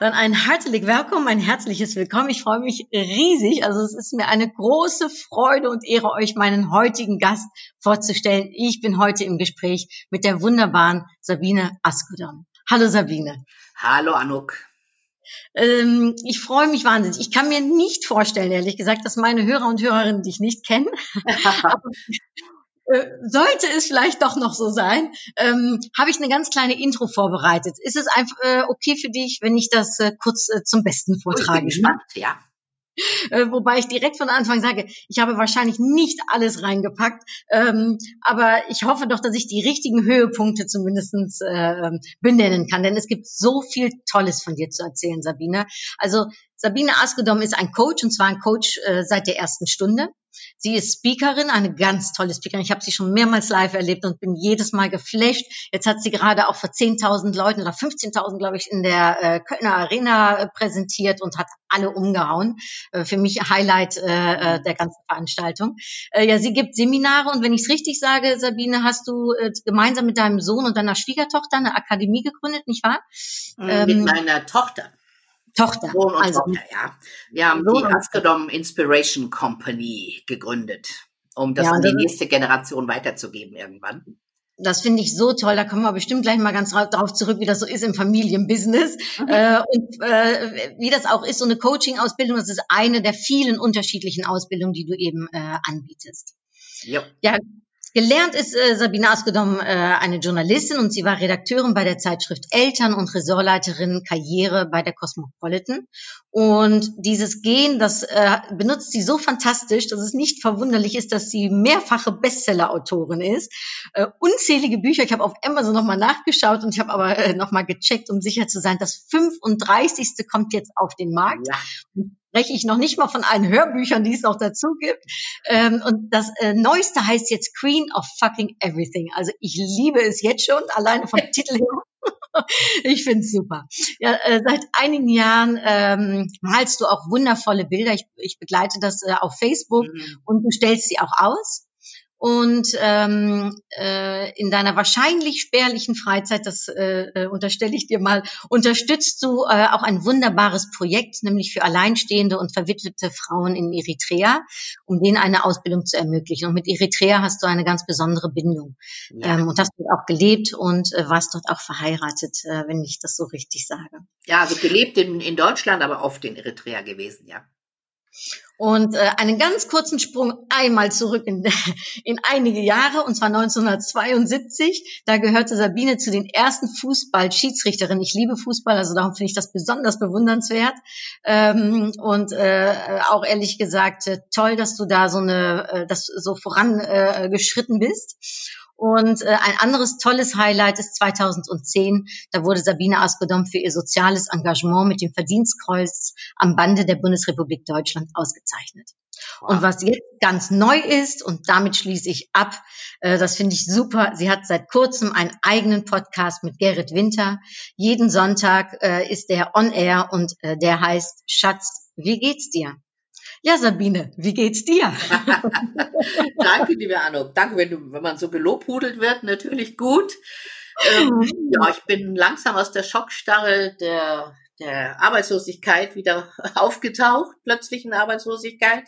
Dann ein herzlich Willkommen, ein herzliches Willkommen. Ich freue mich riesig. Also es ist mir eine große Freude und Ehre, euch meinen heutigen Gast vorzustellen. Ich bin heute im Gespräch mit der wunderbaren Sabine Askodon. Hallo Sabine. Hallo Anuk. Ähm, ich freue mich wahnsinnig. Ich kann mir nicht vorstellen, ehrlich gesagt, dass meine Hörer und Hörerinnen dich nicht kennen. Aber, sollte es vielleicht doch noch so sein, ähm, habe ich eine ganz kleine Intro vorbereitet. Ist es einfach äh, okay für dich, wenn ich das äh, kurz äh, zum Besten Ich vortrage? bin gespannt, ja. Äh, wobei ich direkt von Anfang sage, ich habe wahrscheinlich nicht alles reingepackt, ähm, aber ich hoffe doch, dass ich die richtigen Höhepunkte zumindest äh, benennen kann, denn es gibt so viel Tolles von dir zu erzählen, Sabine. Also Sabine Askedom ist ein Coach und zwar ein Coach äh, seit der ersten Stunde. Sie ist Speakerin, eine ganz tolle Speakerin. Ich habe sie schon mehrmals live erlebt und bin jedes Mal geflasht. Jetzt hat sie gerade auch vor 10.000 Leuten oder 15.000, glaube ich, in der äh, Kölner Arena äh, präsentiert und hat alle umgehauen. Äh, für mich Highlight äh, äh, der ganzen Veranstaltung. Äh, ja, sie gibt Seminare und wenn ich es richtig sage, Sabine, hast du äh, gemeinsam mit deinem Sohn und deiner Schwiegertochter eine Akademie gegründet, nicht wahr? Mit Ähm, meiner Tochter. Tochter. Sohn und also, Tochter, ja. Wir haben die Askedom Inspiration Company gegründet, um das Ja, an die nächste Generation weiterzugeben irgendwann. Das finde ich so toll. Da kommen wir bestimmt gleich mal ganz ra- drauf zurück, wie das so ist im Familienbusiness. Äh, und äh, wie das auch ist, so eine Coaching-Ausbildung, das ist eine der vielen unterschiedlichen Ausbildungen, die du eben äh, anbietest. Jo. Ja, gelernt ist äh, Sabine Askedom äh, eine Journalistin und sie war Redakteurin bei der Zeitschrift Eltern und Ressortleiterin Karriere bei der Cosmopolitan. Und dieses Gen, das äh, benutzt sie so fantastisch, dass es nicht verwunderlich ist, dass sie mehrfache Bestseller-Autorin ist. Äh, unzählige Bücher. Ich habe auf Amazon nochmal nachgeschaut und ich habe aber äh, nochmal gecheckt, um sicher zu sein, das 35. kommt jetzt auf den Markt Ja. Spreche ich noch nicht mal von allen Hörbüchern, die es noch dazu gibt. Ähm, und das äh, Neueste heißt jetzt Queen of Fucking Everything. Also ich liebe es jetzt schon, alleine vom Titel her. ich finde es super. Ja, äh, seit einigen Jahren ähm, malst du auch wundervolle Bilder. Ich, ich begleite das äh, auf Facebook Mhm. und du stellst sie auch aus. Und ähm, äh, in deiner wahrscheinlich spärlichen Freizeit, das äh, äh, unterstelle ich dir mal, unterstützt du äh, auch ein wunderbares Projekt, nämlich für alleinstehende und verwitwete Frauen in Eritrea, um denen eine Ausbildung zu ermöglichen. Und mit Eritrea hast du eine ganz besondere Bindung Ja. ähm, und hast dort auch gelebt und äh, warst dort auch verheiratet, äh, wenn ich das so richtig sage. ja, also gelebt in, in Deutschland, aber oft in Eritrea gewesen, ja. Und äh, einen ganz kurzen Sprung einmal zurück in, in einige Jahre, und zwar 1972. Da gehörte Sabine zu den ersten Fußball-Schiedsrichterinnen. Ich liebe Fußball, also darum finde ich das besonders bewundernswert. Ähm, und äh, auch ehrlich gesagt, äh, toll, dass du da so eine, äh, das so vorangeschritten äh, bist. Und äh, ein anderes tolles Highlight ist 2010. Da wurde Sabine Askodom für ihr soziales Engagement mit dem Verdienstkreuz am Bande der Bundesrepublik Deutschland ausgezeichnet. Und was jetzt ganz neu ist, und damit schließe ich ab, äh, das finde ich super, sie hat seit kurzem einen eigenen Podcast mit Gerrit Winter. Jeden Sonntag äh, ist der on air und äh, der heißt Schatz, wie geht's dir? Ja, Sabine, wie geht's dir? Danke, liebe Anuk. Danke, wenn, du, wenn man so gelobhudelt wird, natürlich gut. Ähm, ja, ich bin langsam aus der Schockstarre der, der Arbeitslosigkeit wieder aufgetaucht, plötzlichen Arbeitslosigkeit,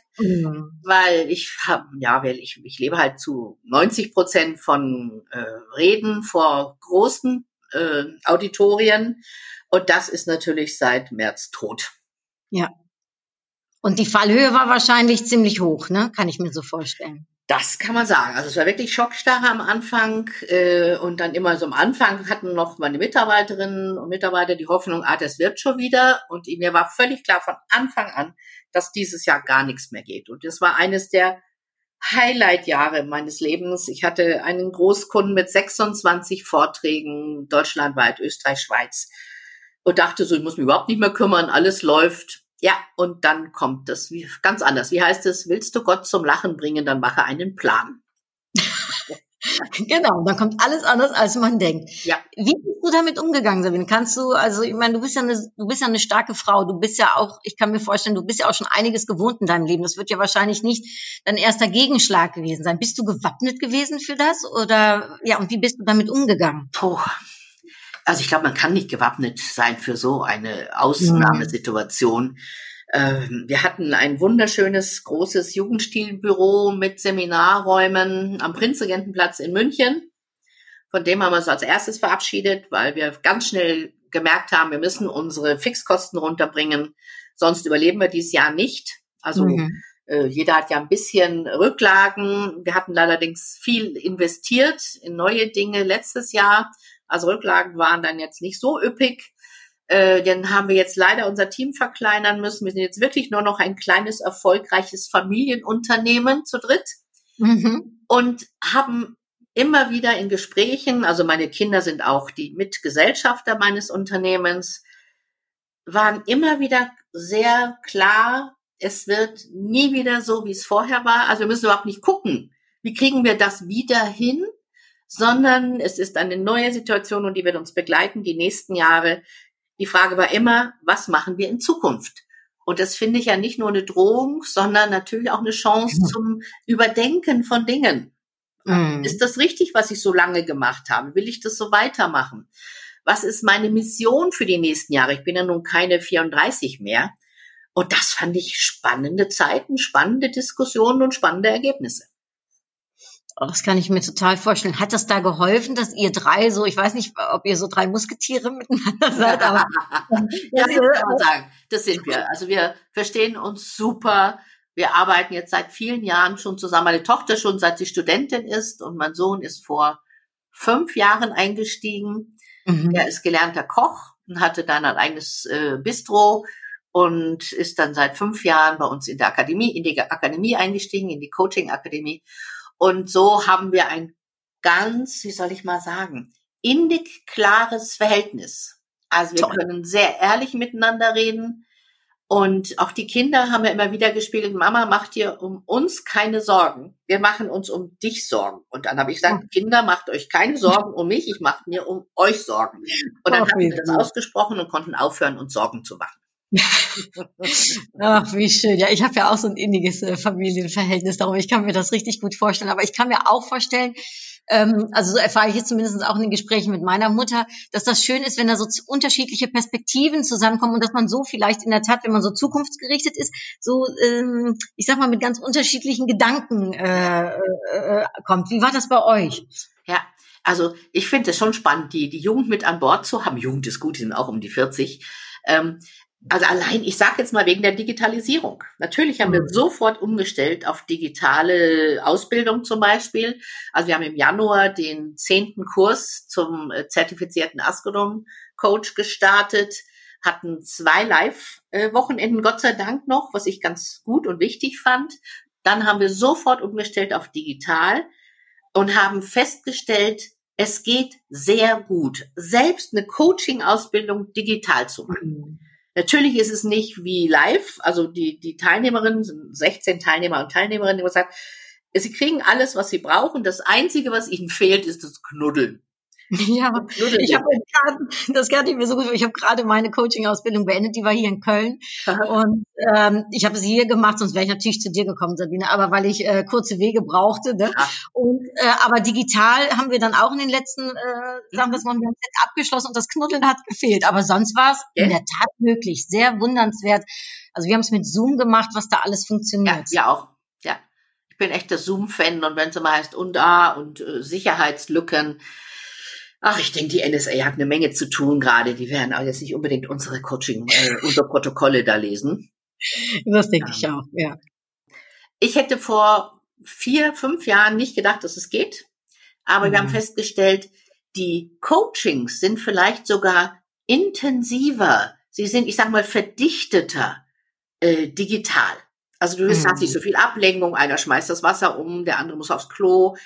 weil ich habe, ja, weil ich, ich lebe halt zu 90 Prozent von äh, Reden vor großen äh, Auditorien und das ist natürlich seit März tot. Ja. Und die Fallhöhe war wahrscheinlich ziemlich hoch, ne? Kann ich mir so vorstellen. Das kann man sagen. Also es war wirklich Schockstarre am Anfang äh, und dann immer so am Anfang hatten noch meine Mitarbeiterinnen und Mitarbeiter die Hoffnung, ah, das wird schon wieder. Und mir war völlig klar von Anfang an, dass dieses Jahr gar nichts mehr geht. Und das war eines der Highlight-Jahre meines Lebens. Ich hatte einen Großkunden mit 26 Vorträgen deutschlandweit, Österreich, Schweiz. und dachte so, ich muss mich überhaupt nicht mehr kümmern, alles läuft. Ja, und dann kommt das wie, ganz anders. Wie heißt es? Willst du Gott zum Lachen bringen, dann mache einen Plan. Genau, dann kommt alles anders, als man denkt. Ja. Wie bist du damit umgegangen, Sabine? Kannst du, also ich meine, du bist ja eine, du bist ja eine starke Frau. Du bist ja auch, ich kann mir vorstellen, du bist ja auch schon einiges gewohnt in deinem Leben. Das wird ja wahrscheinlich nicht dein erster Gegenschlag gewesen sein. Bist du gewappnet gewesen für das oder ja? Und wie bist du damit umgegangen? Puh. Also ich glaube, man kann nicht gewappnet sein für so eine Ausnahmesituation. Ähm, wir hatten ein wunderschönes, großes Jugendstilbüro mit Seminarräumen am Prinzregentenplatz in München. Von dem haben wir uns als erstes verabschiedet, weil wir ganz schnell gemerkt haben, wir müssen unsere Fixkosten runterbringen, sonst überleben wir dieses Jahr nicht. Also Mhm. äh, jeder hat ja ein bisschen Rücklagen. Wir hatten allerdings viel investiert in neue Dinge letztes Jahr. Also Rücklagen waren dann jetzt nicht so üppig. Äh, dann haben wir jetzt leider unser Team verkleinern müssen. Wir sind jetzt wirklich nur noch ein kleines, erfolgreiches Familienunternehmen zu dritt Mhm. und haben immer wieder in Gesprächen, also meine Kinder sind auch die Mitgesellschafter meines Unternehmens, waren immer wieder sehr klar, es wird nie wieder so, wie es vorher war. Also wir müssen überhaupt nicht gucken, wie kriegen wir das wieder hin, sondern es ist eine neue Situation und die wird uns begleiten die nächsten Jahre. Die Frage war immer, was machen wir in Zukunft? Und das finde ich ja nicht nur eine Drohung, sondern natürlich auch eine Chance zum Überdenken von Dingen. Mhm. Ist das richtig, was ich so lange gemacht habe? Will ich das so weitermachen? Was ist meine Mission für die nächsten Jahre? Ich bin ja nun keine 34 mehr. Und das fand ich spannende Zeiten, spannende Diskussionen und spannende Ergebnisse. Oh, Das kann ich mir total vorstellen. Hat das da geholfen, dass ihr drei so, ich weiß nicht, ob ihr so drei Musketiere miteinander seid, aber ja, das kann man sagen. Das sind wir. Also wir verstehen uns super. Wir arbeiten jetzt seit vielen Jahren schon zusammen. Meine Tochter schon seit sie Studentin ist und mein Sohn ist vor fünf Jahren eingestiegen. Mhm. Er ist gelernter Koch und hatte dann ein eigenes äh, Bistro und ist dann seit fünf Jahren bei uns in der Akademie, in die Akademie eingestiegen, in die Coaching-Akademie. Und so haben wir ein ganz, wie soll ich mal sagen, innig klares Verhältnis. Also wir Toll. können sehr ehrlich miteinander reden. Und auch die Kinder haben ja immer wieder gespielt, Mama, mach dir um uns keine Sorgen. Wir machen uns um dich Sorgen. Und dann habe ich gesagt, Kinder, macht euch keine Sorgen um mich, ich mache mir um euch Sorgen. Und dann haben wir das ausgesprochen und konnten aufhören, uns Sorgen zu machen. Ach, wie schön. Ja, ich habe ja auch so ein inniges äh, Familienverhältnis, darum ich kann mir das richtig gut vorstellen. Aber ich kann mir auch vorstellen, ähm, also so erfahre ich jetzt zumindest auch in den Gesprächen mit meiner Mutter, dass das schön ist, wenn da so unterschiedliche Perspektiven zusammenkommen und dass man so vielleicht in der Tat, wenn man so zukunftsgerichtet ist, so, ähm, ich sag mal, mit ganz unterschiedlichen Gedanken äh, äh, äh, kommt. Wie war das bei euch? Ja, also ich finde es schon spannend, die, die Jugend mit an Bord zu haben. Jugend ist gut, die sind auch um die 40. Ähm, also allein, ich sage jetzt mal wegen der Digitalisierung. Natürlich haben wir Mhm. sofort umgestellt auf digitale Ausbildung zum Beispiel. Also wir haben im Januar den zehnten Kurs zum äh, zertifizierten Astronom-Coach gestartet, hatten zwei Live-Wochenenden, Gott sei Dank noch, was ich ganz gut und wichtig fand. Dann haben wir sofort umgestellt auf digital und haben festgestellt, es geht sehr gut, selbst eine Coaching-Ausbildung digital zu machen. Natürlich ist es nicht wie live, also die, die Teilnehmerinnen sind 16 Teilnehmer und Teilnehmerinnen, die gesagt, sie kriegen alles, was sie brauchen. Das Einzige, was ihnen fehlt, ist das Knuddeln. Ja, ich habe gerade, das ich mir so gut, ich habe gerade meine Coaching-Ausbildung beendet, die war hier in Köln und ähm, ich habe sie hier gemacht, sonst wäre ich natürlich zu dir gekommen, Sabine, aber weil ich äh, kurze Wege brauchte. Ne? Ja. Und äh, aber digital haben wir dann auch in den letzten, äh, sagen wir es mal, wir haben jetzt abgeschlossen und das Knuddeln hat gefehlt, aber sonst war es Ja. in der Tat möglich, sehr wundernswert. Also wir haben es mit Zoom gemacht, was da alles Ja, funktioniert. ja auch. Ja. Ich bin echt der Zoom-Fan und wenn es immer heißt und da und äh, Sicherheitslücken. Ach, ich denke, die NSA hat eine Menge zu tun gerade. Die werden auch jetzt nicht unbedingt unsere Coaching, äh, unsere Protokolle da lesen. Das denke ich auch, ja. Ich hätte vor vier, fünf Jahren nicht gedacht, dass es geht. Aber wir haben Mhm. festgestellt, die Coachings sind vielleicht sogar intensiver. Sie sind, ich sag mal, verdichteter äh, digital. Also du hast Mhm. nicht so viel Ablenkung, einer schmeißt das Wasser um, der andere muss aufs Klo.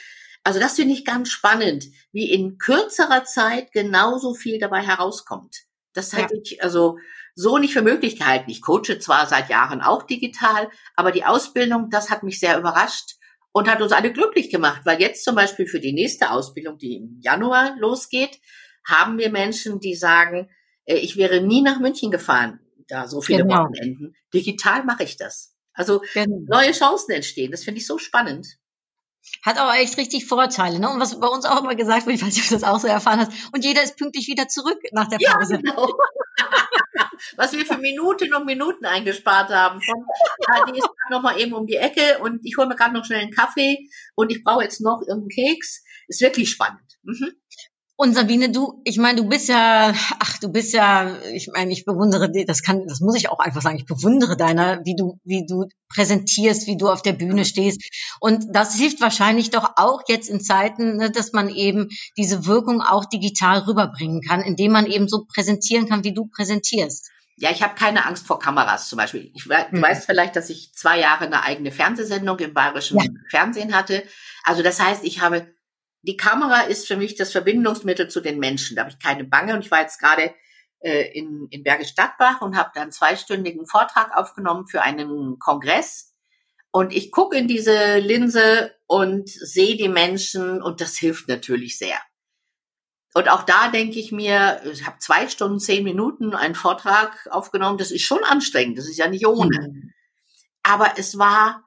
Also das finde ich ganz spannend, wie in kürzerer Zeit genauso viel dabei herauskommt. Das hätte ich also so nicht für möglich gehalten. Ich coache zwar seit Jahren auch digital, aber die Ausbildung, das hat mich sehr überrascht und hat uns alle glücklich gemacht, weil jetzt zum Beispiel für die nächste Ausbildung, die im Januar losgeht, haben wir Menschen, die sagen, äh, ich wäre nie nach München gefahren, da so viele Genau. Wochenenden. Digital mache ich das. Also Genau. neue Chancen entstehen. Das finde ich so spannend. Hat aber echt richtig Vorteile. Ne? Und was bei uns auch immer gesagt wird, ich weiß nicht, ob du das auch so erfahren hast, und jeder ist pünktlich wieder zurück nach der Ja, Pause. genau. Was wir für Minuten und Minuten eingespart haben. Von, ah, die ist noch mal eben um die Ecke und ich hole mir gerade noch schnell einen Kaffee und ich brauche jetzt noch irgendeinen Keks. Ist wirklich spannend. Mhm. Und Sabine, du, ich meine, du bist ja, ach, du bist ja, ich meine, ich bewundere das kann, das muss ich auch einfach sagen, ich bewundere deiner, wie du, wie du präsentierst, wie du auf der Bühne stehst. Und das hilft wahrscheinlich doch auch jetzt in Zeiten, ne, dass man eben diese Wirkung auch digital rüberbringen kann, indem man eben so präsentieren kann, wie du präsentierst. Ja, ich habe keine Angst vor Kameras zum Beispiel. Ich, du Mhm. weißt vielleicht, dass ich zwei Jahre eine eigene Fernsehsendung im bayerischen Ja. Fernsehen hatte. Also das heißt, ich habe, die Kamera ist für mich das Verbindungsmittel zu den Menschen. Da habe ich keine Bange. Und ich war jetzt gerade äh, in, in Bergisch Stadtbach und habe da einen zweistündigen Vortrag aufgenommen für einen Kongress. Und ich gucke in diese Linse und sehe die Menschen und das hilft natürlich sehr. Und auch da denke ich mir, ich habe zwei Stunden, zehn Minuten einen Vortrag aufgenommen. Das ist schon anstrengend. Das ist ja nicht ohne. Aber es war,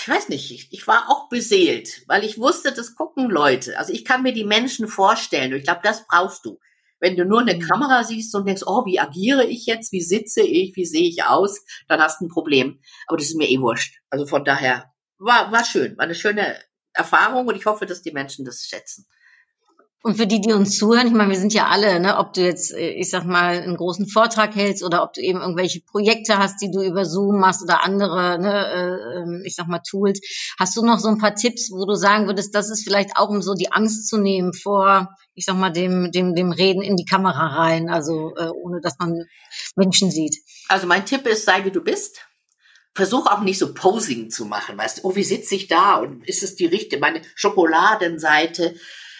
ich weiß nicht, ich, ich war auch beseelt, weil ich wusste, das gucken Leute. Also ich kann mir die Menschen vorstellen. Und ich glaube, das brauchst du. Wenn du nur eine Mhm. Kamera siehst und denkst, oh, wie agiere ich jetzt? Wie sitze ich? Wie sehe ich aus? Dann hast du ein Problem. Aber das ist mir eh wurscht. Also von daher war, war schön. War eine schöne Erfahrung und ich hoffe, dass die Menschen das schätzen. Und für die, die uns zuhören, ich meine, wir sind ja alle, ne, ob du jetzt, äh, ich sag mal, einen großen Vortrag hältst oder ob du eben irgendwelche Projekte hast, die du über Zoom machst oder andere, ne, äh, ähm, ich sag mal, Tools. Hast du noch so ein paar Tipps, wo du sagen würdest, das ist vielleicht auch, um so die Angst zu nehmen vor, ich sag mal, dem, dem, dem Reden in die Kamera rein, also äh, ohne dass man Menschen sieht. Also mein Tipp ist, sei wie du bist. Versuch auch nicht so Posing zu machen, weißt du, oh, wie sitze ich da und ist es die richtige, meine Schokoladenseite.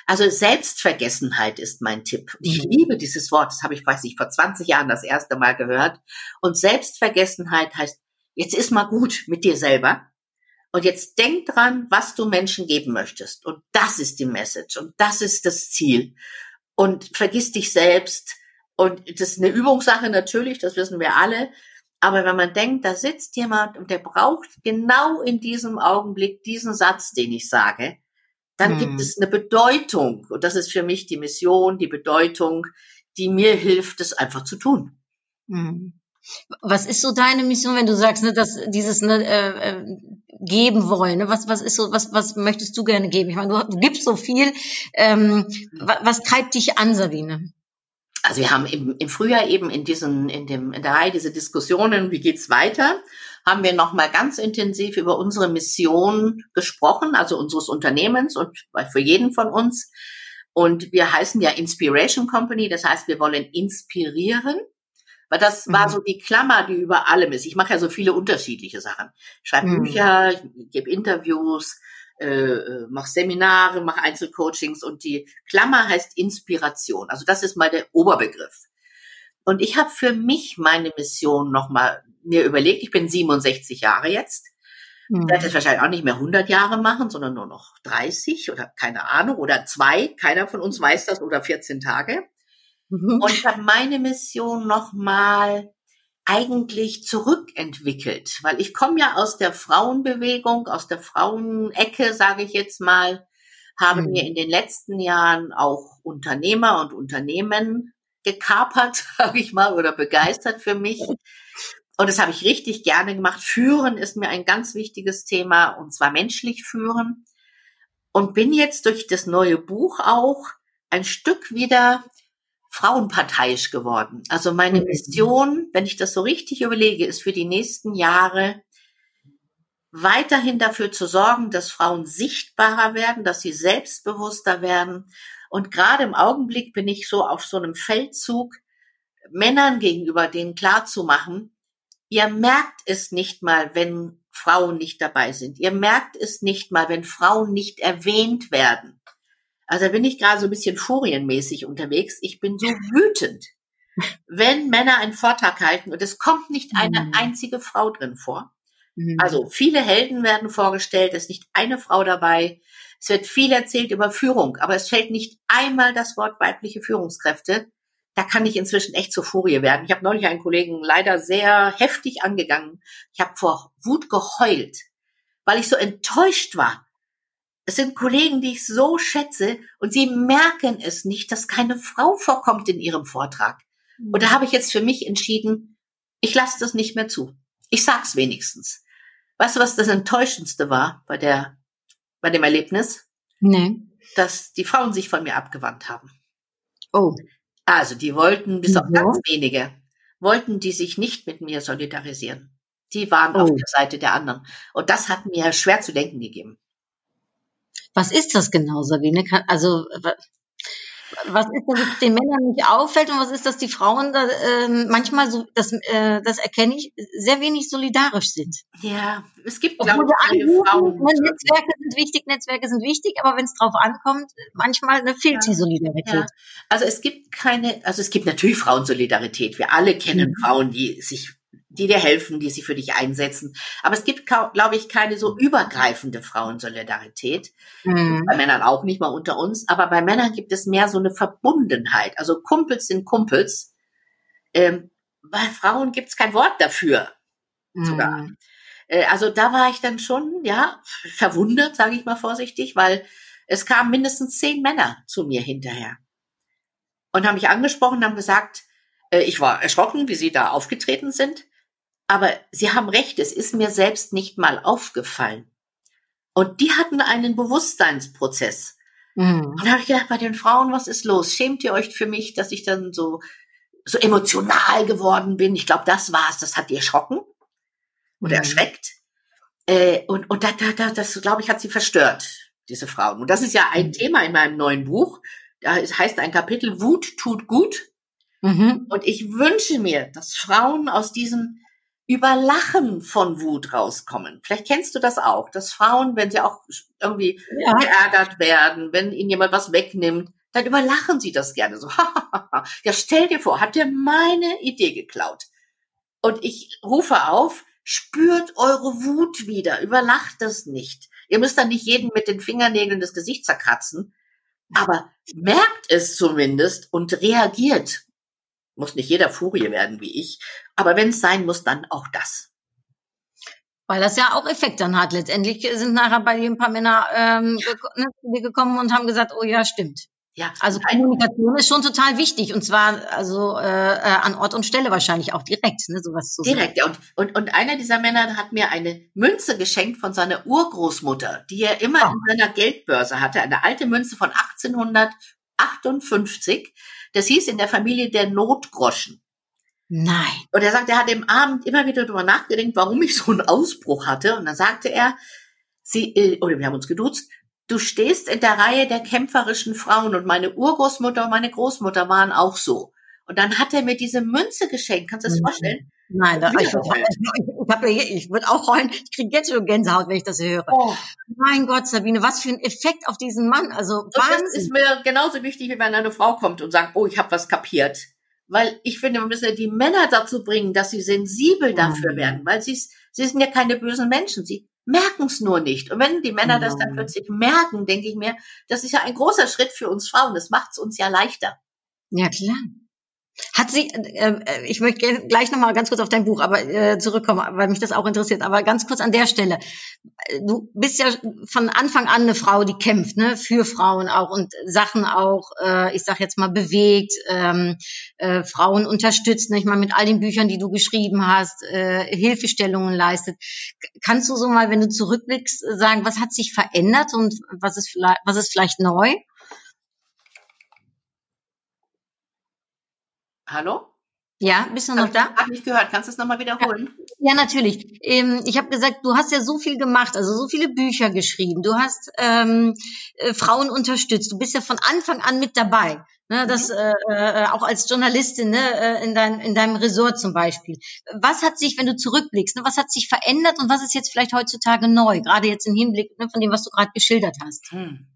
Also Selbstvergessenheit ist mein Tipp. Ich Mhm. liebe dieses Wort, das habe ich, weiß ich, vor 20 Jahren das erste Mal gehört. Und Selbstvergessenheit heißt, jetzt ist mal gut mit dir selber. Und jetzt denk dran, was du Menschen geben möchtest. Und das ist die Message. Und das ist das Ziel. Und vergiss dich selbst. Und das ist eine Übungssache natürlich, das wissen wir alle. Aber wenn man denkt, da sitzt jemand und der braucht genau in diesem Augenblick diesen Satz, den ich sage, dann Hm. gibt es eine Bedeutung. Und das ist für mich die Mission, die Bedeutung, die mir hilft, es einfach zu tun. Mhm. Was ist so deine Mission, wenn du sagst, ne, dass dieses ne, äh, äh, geben wollen? Ne? Was, was ist so, was, was möchtest du gerne geben? Ich meine, du, du gibst so viel. Ähm, was, was treibt dich an, Sabine? Also wir haben im, im Frühjahr eben in diesen, in dem, in der Reihe diese Diskussionen, wie geht's weiter, haben wir nochmal ganz intensiv über unsere Mission gesprochen, also unseres Unternehmens und für jeden von uns. Und wir heißen ja Inspiration Company, das heißt, wir wollen inspirieren. Weil das war Mhm. so die Klammer, die über allem ist. Ich mache ja so viele unterschiedliche Sachen. Ich schreibe Mhm. Bücher, ich gebe Interviews, äh, mache Seminare, mache Einzelcoachings und die Klammer heißt Inspiration. Also das ist mal der Oberbegriff. Und ich habe für mich meine Mission nochmal mir überlegt. Ich bin 67 Jahre jetzt. Mhm. Ich werde das wahrscheinlich auch nicht mehr 100 Jahre machen, sondern nur noch 30 oder keine Ahnung oder zwei. Keiner von uns weiß das oder 14 Tage. Mhm. Und ich habe meine Mission nochmal eigentlich zurückentwickelt, weil ich komme ja aus der Frauenbewegung, aus der Frauenecke, sage ich jetzt mal, habe Mhm. mir in den letzten Jahren auch Unternehmer und Unternehmen gekapert, sage ich mal, oder begeistert für mich. Und das habe ich richtig gerne gemacht. Führen ist mir ein ganz wichtiges Thema, und zwar menschlich führen. Und bin jetzt durch das neue Buch auch ein Stück wieder frauenparteiisch geworden. Also meine Mhm. Mission, wenn ich das so richtig überlege, ist für die nächsten Jahre weiterhin dafür zu sorgen, dass Frauen sichtbarer werden, dass sie selbstbewusster werden. Und gerade im Augenblick bin ich so auf so einem Feldzug, Männern gegenüber denen klarzumachen, ihr merkt es nicht mal, wenn Frauen nicht dabei sind. Ihr merkt es nicht mal, wenn Frauen nicht erwähnt werden. Also da bin ich gerade so ein bisschen furienmäßig unterwegs. Ich bin so wütend. wenn Männer einen Vortrag halten und es kommt nicht eine Mhm. einzige Frau drin vor. Mhm. Also viele Helden werden vorgestellt, es ist nicht eine Frau dabei. Es wird viel erzählt über Führung, aber es fällt nicht einmal das Wort weibliche Führungskräfte. Da kann ich inzwischen echt zur Furie werden. Ich habe neulich einen Kollegen leider sehr heftig angegangen. Ich habe vor Wut geheult, weil ich so enttäuscht war. Es sind Kollegen, die ich so schätze und sie merken es nicht, dass keine Frau vorkommt in ihrem Vortrag. Und da habe ich jetzt für mich entschieden, ich lasse das nicht mehr zu. Ich sag's wenigstens. Weißt du, was das Enttäuschendste war bei der, bei dem Erlebnis? nee. Dass die Frauen sich von mir abgewandt haben. Oh. Also, die wollten, bis auf Ja. ganz wenige, wollten die sich nicht mit mir solidarisieren. Die waren auf Oh. der Seite der anderen. Und das hat mir schwer zu denken gegeben. Was ist das genau, Sabine? Also was ist das, was den Männern nicht auffällt und was ist, dass die Frauen da, ähm, manchmal so, das, äh, das erkenne ich, sehr wenig solidarisch sind. Ja, es gibt, glaube ich, anrufen, Frauen. ne, Netzwerke sind wichtig, Netzwerke sind wichtig, aber wenn es drauf ankommt, manchmal ne, fehlt Ja. die Solidarität. Ja. Also es gibt keine, also es gibt natürlich Frauensolidarität. Wir alle kennen Mhm. Frauen, die sich, die dir helfen, die sich für dich einsetzen. Aber es gibt, glaube ich, keine so übergreifende Frauensolidarität. Mhm. Bei Männern auch nicht mal unter uns. Aber bei Männern gibt es mehr so eine Verbundenheit. Also Kumpels sind Kumpels. Ähm, bei Frauen gibt es kein Wort dafür. sogar. Mhm. Äh, Also da war ich dann schon, ja, verwundert, sage ich mal vorsichtig, weil es kamen mindestens zehn Männer zu mir hinterher und haben mich angesprochen, haben gesagt, äh, ich war erschrocken, wie sie da aufgetreten sind, aber sie haben recht, es ist mir selbst nicht mal aufgefallen. Und die hatten einen Bewusstseinsprozess. Mhm. Und da habe ich gedacht, bei den Frauen, was ist los? Schämt ihr euch für mich, dass ich dann so, so emotional geworden bin? Ich glaube, das war's. Das hat die erschrocken oder Mhm. erschreckt. Äh, und und da, da, da, das, glaube ich, hat sie verstört, diese Frauen. Und das ist ja ein Mhm. Thema in meinem neuen Buch. Da heißt ein Kapitel Wut tut gut. Mhm. Und ich wünsche mir, dass Frauen aus diesem Überlachen von Wut rauskommen. Vielleicht kennst du das auch, dass Frauen, wenn sie auch irgendwie Ja. geärgert werden, wenn ihnen jemand was wegnimmt, dann überlachen sie das gerne so. ja, stell dir vor, hat der meine Idee geklaut? Und ich rufe auf, spürt eure Wut wieder, überlacht das nicht. Ihr müsst dann nicht jeden mit den Fingernägeln das Gesicht zerkratzen, aber merkt es zumindest und reagiert. Muss nicht jeder Furie werden wie ich, aber wenn es sein muss, dann auch das. Weil das ja auch Effekt dann hat. Letztendlich sind nachher bei dir ein paar Männer ähm, geko- ne, gekommen und haben gesagt, oh ja, stimmt. Ja, Also Kommunikation ist schon total wichtig und zwar also äh, äh, an Ort und Stelle wahrscheinlich auch direkt, ne, sowas zu sagen. Direkt, ja. Und, und, und einer dieser Männer hat mir eine Münze geschenkt von seiner Urgroßmutter, die er immer Ah. in seiner Geldbörse hatte. Eine alte Münze von 1858. Das hieß in der Familie der Notgroschen. Nein. Und er sagt, er hat im Abend immer wieder darüber nachgedacht, warum ich so einen Ausbruch hatte. Und dann sagte er, sie, äh, oder wir haben uns geduzt, du stehst in der Reihe der kämpferischen Frauen und meine Urgroßmutter und meine Großmutter waren auch so. Und dann hat er mir diese Münze geschenkt. Kannst du das Mhm. vorstellen? Nein, da, ich, ich, ich, würde auch heulen. Ich kriege jetzt schon Gänsehaut, wenn ich das höre. Oh. Mein Gott, Sabine, was für ein Effekt auf diesen Mann. Also Und das Wahnsinn. ist mir genauso wichtig, wie wenn eine Frau kommt und sagt, oh, ich habe was kapiert. Weil ich finde, wir müssen ja die Männer dazu bringen, dass sie sensibel dafür werden. Weil sie, sie sind ja keine bösen Menschen. Sie merken es nur nicht. Und wenn die Männer das dann Mhm. plötzlich merken, denke ich mir, das ist ja ein großer Schritt für uns Frauen. Das macht es uns ja leichter. Ja, klar. Hat sie, äh, äh, ich möchte gleich nochmal ganz kurz auf dein Buch aber äh, zurückkommen, weil mich das auch interessiert. Aber ganz kurz an der Stelle. Du bist ja von Anfang an eine Frau, die kämpft, ne, für Frauen auch und Sachen auch, äh, ich sag jetzt mal, bewegt, ähm, äh, Frauen unterstützt, nicht mal mit all den Büchern, die du geschrieben hast, äh, Hilfestellungen leistet. Kannst du so mal, wenn du zurückblickst, sagen, was hat sich verändert und was ist vielleicht, was ist vielleicht neu? Hallo? Ja, bist du Hab noch ich da? hab nicht gehört. Kannst du es nochmal wiederholen? Ja, natürlich. Ähm, ich habe gesagt, du hast ja so viel gemacht, also so viele Bücher geschrieben. Du hast ähm, äh, Frauen unterstützt. Du bist ja von Anfang an mit dabei. Ne, das äh, äh, auch als Journalistin ne, äh, in, dein, in deinem Ressort zum Beispiel. Was hat sich, wenn du zurückblickst, ne, was hat sich verändert und was ist jetzt vielleicht heutzutage neu? Gerade jetzt im Hinblick ne, von dem, was du gerade geschildert hast. Hm.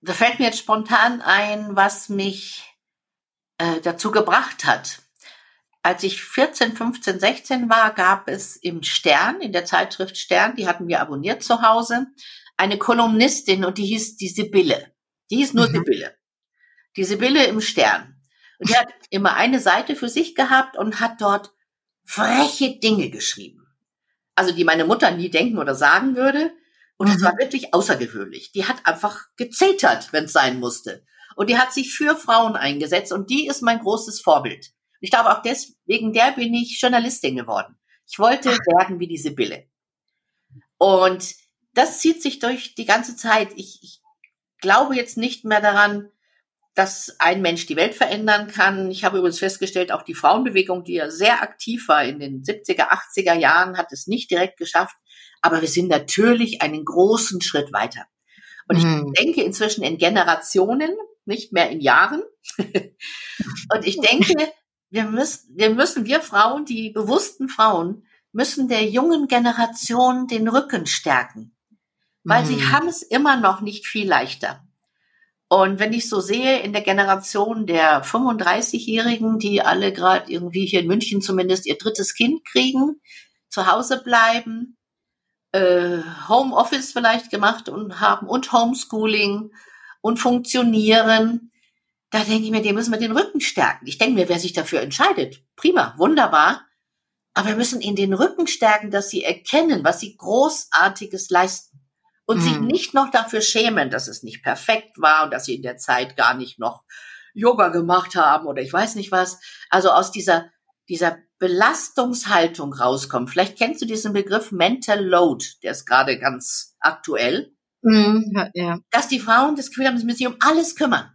Da fällt mir jetzt spontan ein, was mich äh, dazu gebracht hat. Als ich 14, 15, 16 war, gab es im Stern, in der Zeitschrift Stern, die hatten wir abonniert zu Hause, eine Kolumnistin und die hieß die Sibylle. Die hieß nur Mhm. Sibylle. Die Sibylle im Stern. Und die hat immer eine Seite für sich gehabt und hat dort freche Dinge geschrieben. Also die meine Mutter nie denken oder sagen würde. Und das Mhm. war wirklich außergewöhnlich. Die hat einfach gezetert, wenn es sein musste. Und die hat sich für Frauen eingesetzt und die ist mein großes Vorbild. Ich glaube, auch deswegen der bin ich Journalistin geworden. Ich wollte werden wie die Sibylle. Und das zieht sich durch die ganze Zeit. Ich, ich glaube jetzt nicht mehr daran, dass ein Mensch die Welt verändern kann. Ich habe übrigens festgestellt, auch die Frauenbewegung, die ja sehr aktiv war in den 70er, 80er Jahren, hat es nicht direkt geschafft. Aber wir sind natürlich einen großen Schritt weiter. Und ich Mhm. denke inzwischen in Generationen, nicht mehr in Jahren. Und ich denke, wir müssen, wir müssen, wir Frauen, die bewussten Frauen, müssen der jungen Generation den Rücken stärken. Weil sie Mhm. haben es immer noch nicht viel leichter. Und wenn ich so sehe, in der Generation der 35-Jährigen, die alle gerade irgendwie hier in München zumindest ihr drittes Kind kriegen, zu Hause bleiben, äh, Homeoffice vielleicht gemacht und haben und Homeschooling und funktionieren, da denke ich mir, dem müssen wir den Rücken stärken. Ich denke mir, wer sich dafür entscheidet, prima, wunderbar. Aber wir müssen ihnen den Rücken stärken, dass sie erkennen, was sie Großartiges leisten. Und sich Mhm. nicht noch dafür schämen, dass es nicht perfekt war und dass sie in der Zeit gar nicht noch Yoga gemacht haben oder ich weiß nicht was. Also aus dieser, dieser Belastungshaltung rauskommen. Vielleicht kennst du diesen Begriff Mental Load, der ist gerade ganz aktuell, Mhm. Ja, dass die Frauen das Gefühl haben, sie müssen sich um alles kümmern.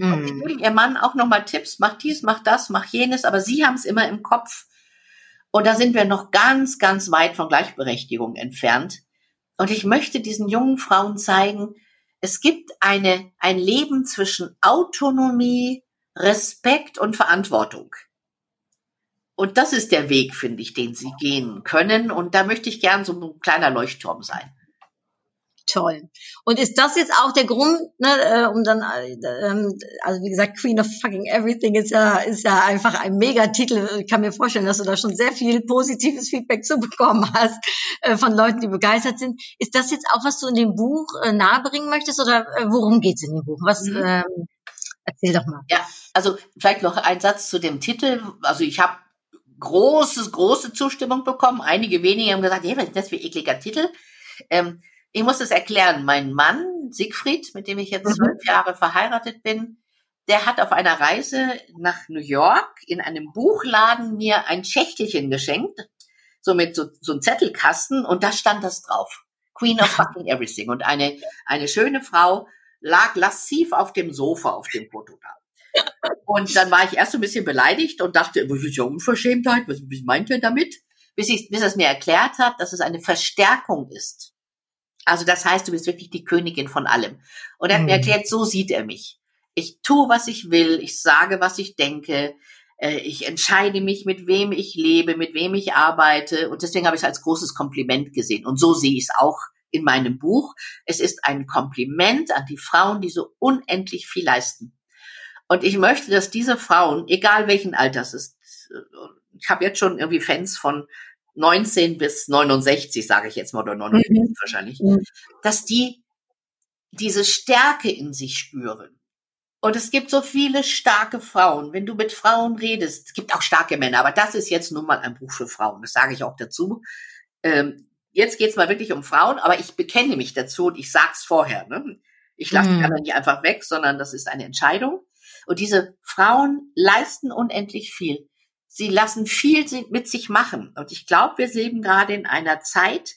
Und Mhm. geben ihr Mann auch nochmal Tipps, mach dies, mach das, mach jenes, aber sie haben es immer im Kopf. Und da sind wir noch ganz, ganz weit von Gleichberechtigung entfernt. Und ich möchte diesen jungen Frauen zeigen, es gibt eine, ein Leben zwischen Autonomie, Respekt und Verantwortung. Und das ist der Weg, finde ich, den sie gehen können. Und da möchte ich gern so ein kleiner Leuchtturm sein. Toll. Und ist das jetzt auch der Grund, ne, äh, um dann, äh, ähm, also wie gesagt, Queen of Fucking Everything ist ja, ist ja einfach ein Megatitel. Ich kann mir vorstellen, dass du da schon sehr viel positives Feedback zu bekommen hast äh, von Leuten, die begeistert sind. Ist das jetzt auch, was du in dem Buch äh, nahebringen möchtest oder äh, worum geht's in dem Buch? Was, Mhm. ähm, erzähl doch mal. Ja, also vielleicht noch ein Satz zu dem Titel. Also ich habe großes, große Zustimmung bekommen. Einige wenige haben gesagt, hey, was ist das für ein ekliger Titel? Ähm, ich muss das erklären. Mein Mann, Siegfried, mit dem ich jetzt Mhm. zwölf Jahre verheiratet bin, der hat auf einer Reise nach New York in einem Buchladen mir ein Schächtelchen geschenkt, so mit so, so einem Zettelkasten und da stand das drauf. Queen of fucking everything. Und eine, eine schöne Frau lag lassiv auf dem Sofa auf dem Foto da. Und dann war ich erst so ein bisschen beleidigt und dachte, was ist ja Unverschämtheit? Was, was meint er damit? Bis, ich, bis er es mir erklärt hat, dass es eine Verstärkung ist. Also das heißt, du bist wirklich die Königin von allem. Und er hat mir Mhm. erklärt, so sieht er mich. Ich tue, was ich will, ich sage, was ich denke, äh, ich entscheide mich, mit wem ich lebe, mit wem ich arbeite. Und deswegen habe ich es als großes Kompliment gesehen. Und so sehe ich es auch in meinem Buch. Es ist ein Kompliment an die Frauen, die so unendlich viel leisten. Und ich möchte, dass diese Frauen, egal welchen Alters es ist, ich habe jetzt schon irgendwie Fans von 19 bis 69, sage ich jetzt mal, oder 69 wahrscheinlich, Mhm. dass die diese Stärke in sich spüren. Und es gibt so viele starke Frauen. Wenn du mit Frauen redest, es gibt auch starke Männer, aber das ist jetzt nun mal ein Buch für Frauen. Das sage ich auch dazu. Ähm, jetzt geht's mal wirklich um Frauen, aber ich bekenne mich dazu und ich sag's vorher. Ne? Ich lasse Mhm. die anderen nicht einfach weg, sondern das ist eine Entscheidung. Und diese Frauen leisten unendlich viel. Sie lassen viel mit sich machen. Und ich glaube, wir leben gerade in einer Zeit,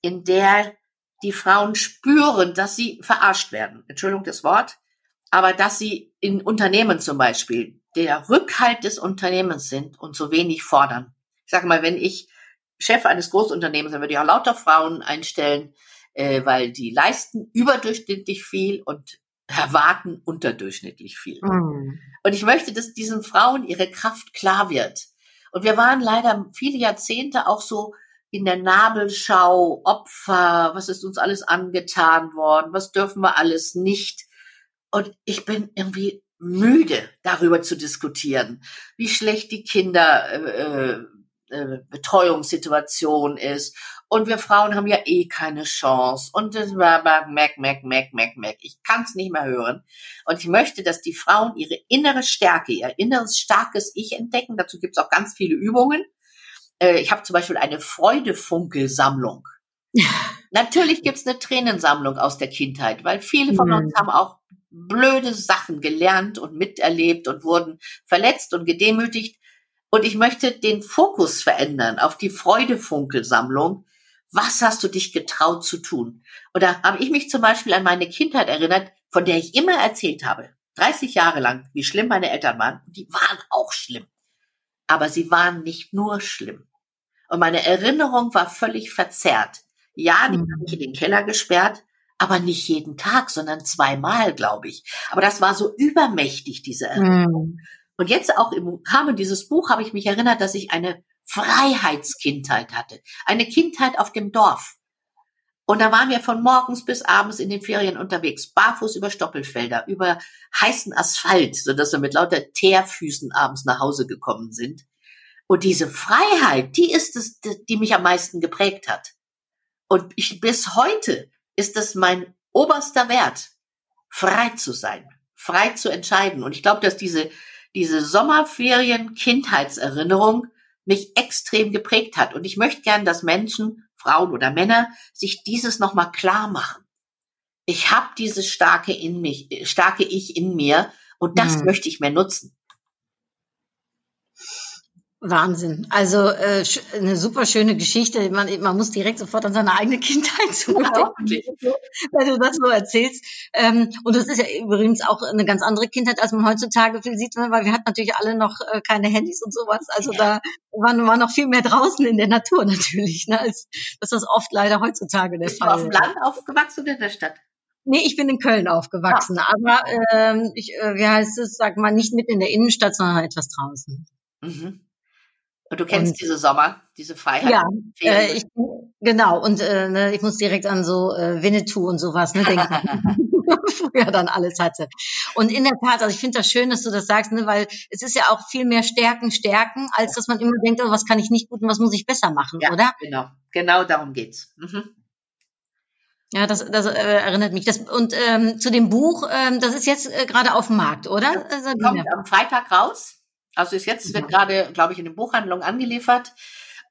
in der die Frauen spüren, dass sie verarscht werden. Entschuldigung das Wort. Aber dass sie in Unternehmen zum Beispiel der Rückhalt des Unternehmens sind und so wenig fordern. Ich sage mal, wenn ich Chef eines Großunternehmens, dann würde ich auch lauter Frauen einstellen, äh, weil die leisten überdurchschnittlich viel und erwarten unterdurchschnittlich viel. Mhm. Und ich möchte, dass diesen Frauen ihre Kraft klar wird. Und wir waren leider viele Jahrzehnte auch so in der Nabelschau, Opfer, was ist uns alles angetan worden, was dürfen wir alles nicht. Und ich bin irgendwie müde, darüber zu diskutieren, wie schlecht die Kinder äh, äh, Betreuungssituation ist. Und wir Frauen haben ja eh keine Chance. Und das war Mac, Mac, Mac, Mac, Mac. Ich kann es nicht mehr hören. Und ich möchte, dass die Frauen ihre innere Stärke, ihr inneres starkes Ich entdecken. Dazu gibt es auch ganz viele Übungen. Äh, ich habe zum Beispiel eine Freudefunkelsammlung. Natürlich gibt's eine Tränensammlung aus der Kindheit, weil viele von uns Mhm. haben auch blöde Sachen gelernt und miterlebt und wurden verletzt und gedemütigt. Und ich möchte den Fokus verändern auf die Freudefunkelsammlung. Was hast du dich getraut zu tun? Und da habe ich mich zum Beispiel an meine Kindheit erinnert, von der ich immer erzählt habe, 30 Jahre lang, wie schlimm meine Eltern waren. Die waren auch schlimm. Aber sie waren nicht nur schlimm. Und meine Erinnerung war völlig verzerrt. Ja, die Mhm. habe ich in den Keller gesperrt, aber nicht jeden Tag, sondern zweimal, glaube ich. Aber das war so übermächtig, diese Erinnerung. Mhm. Und jetzt auch im Rahmen dieses Buch habe ich mich erinnert, dass ich eine Freiheitskindheit hatte. Eine Kindheit auf dem Dorf. Und da waren wir von morgens bis abends in den Ferien unterwegs, barfuß über Stoppelfelder, über heißen Asphalt, sodass wir mit lauter Teerfüßen abends nach Hause gekommen sind. Und diese Freiheit, die ist es, die mich am meisten geprägt hat. Und ich, bis heute ist es mein oberster Wert, frei zu sein, frei zu entscheiden. Und ich glaube, dass diese, diese Sommerferien Kindheitserinnerung mich extrem geprägt hat. Und ich möchte gern, dass Menschen, Frauen oder Männer, sich dieses nochmal klar machen. Ich habe dieses starke in mich, starke Ich in mir und das Mhm. möchte ich mehr nutzen. Wahnsinn. Also äh, eine super schöne Geschichte. Man, man muss direkt sofort an seine eigene Kindheit zurückdenken, wirklich. wenn du das so erzählst. Ähm, und das ist ja übrigens auch eine ganz andere Kindheit, als man heutzutage viel sieht, ne? weil wir hatten natürlich alle noch äh, keine Handys und sowas. Also da waren wir noch viel mehr draußen in der Natur natürlich, ne? als dass das oft leider heutzutage der Bist du auf Fall dem ist. Land aufgewachsen oder in der Stadt? Nee, ich bin in Köln aufgewachsen, aber ähm, ich, äh, wie heißt es, sag mal, nicht mitten in der Innenstadt, sondern etwas draußen. Mhm. Und du kennst Und- diese Sommer, diese Freiheit? Ja? Äh, ich, genau, und äh, ne, ich muss direkt an so äh, Winnetou und sowas ne, denken. Früher dann alles hatte. Und in der Tat, also ich finde das schön, dass du das sagst, ne, weil es ist ja auch viel mehr Stärken, Stärken, als dass man immer denkt, oh, was kann ich nicht gut und was muss ich besser machen, Ja. oder? Genau, genau darum geht's. Mhm. Ja, das, das äh, erinnert mich. Das, und ähm, zu dem Buch, ähm, das ist jetzt äh, gerade auf dem Markt, oder? Sabine? Kommt am Freitag raus. Also ist jetzt, wird Ja. gerade, glaube ich, in den Buchhandlungen angeliefert.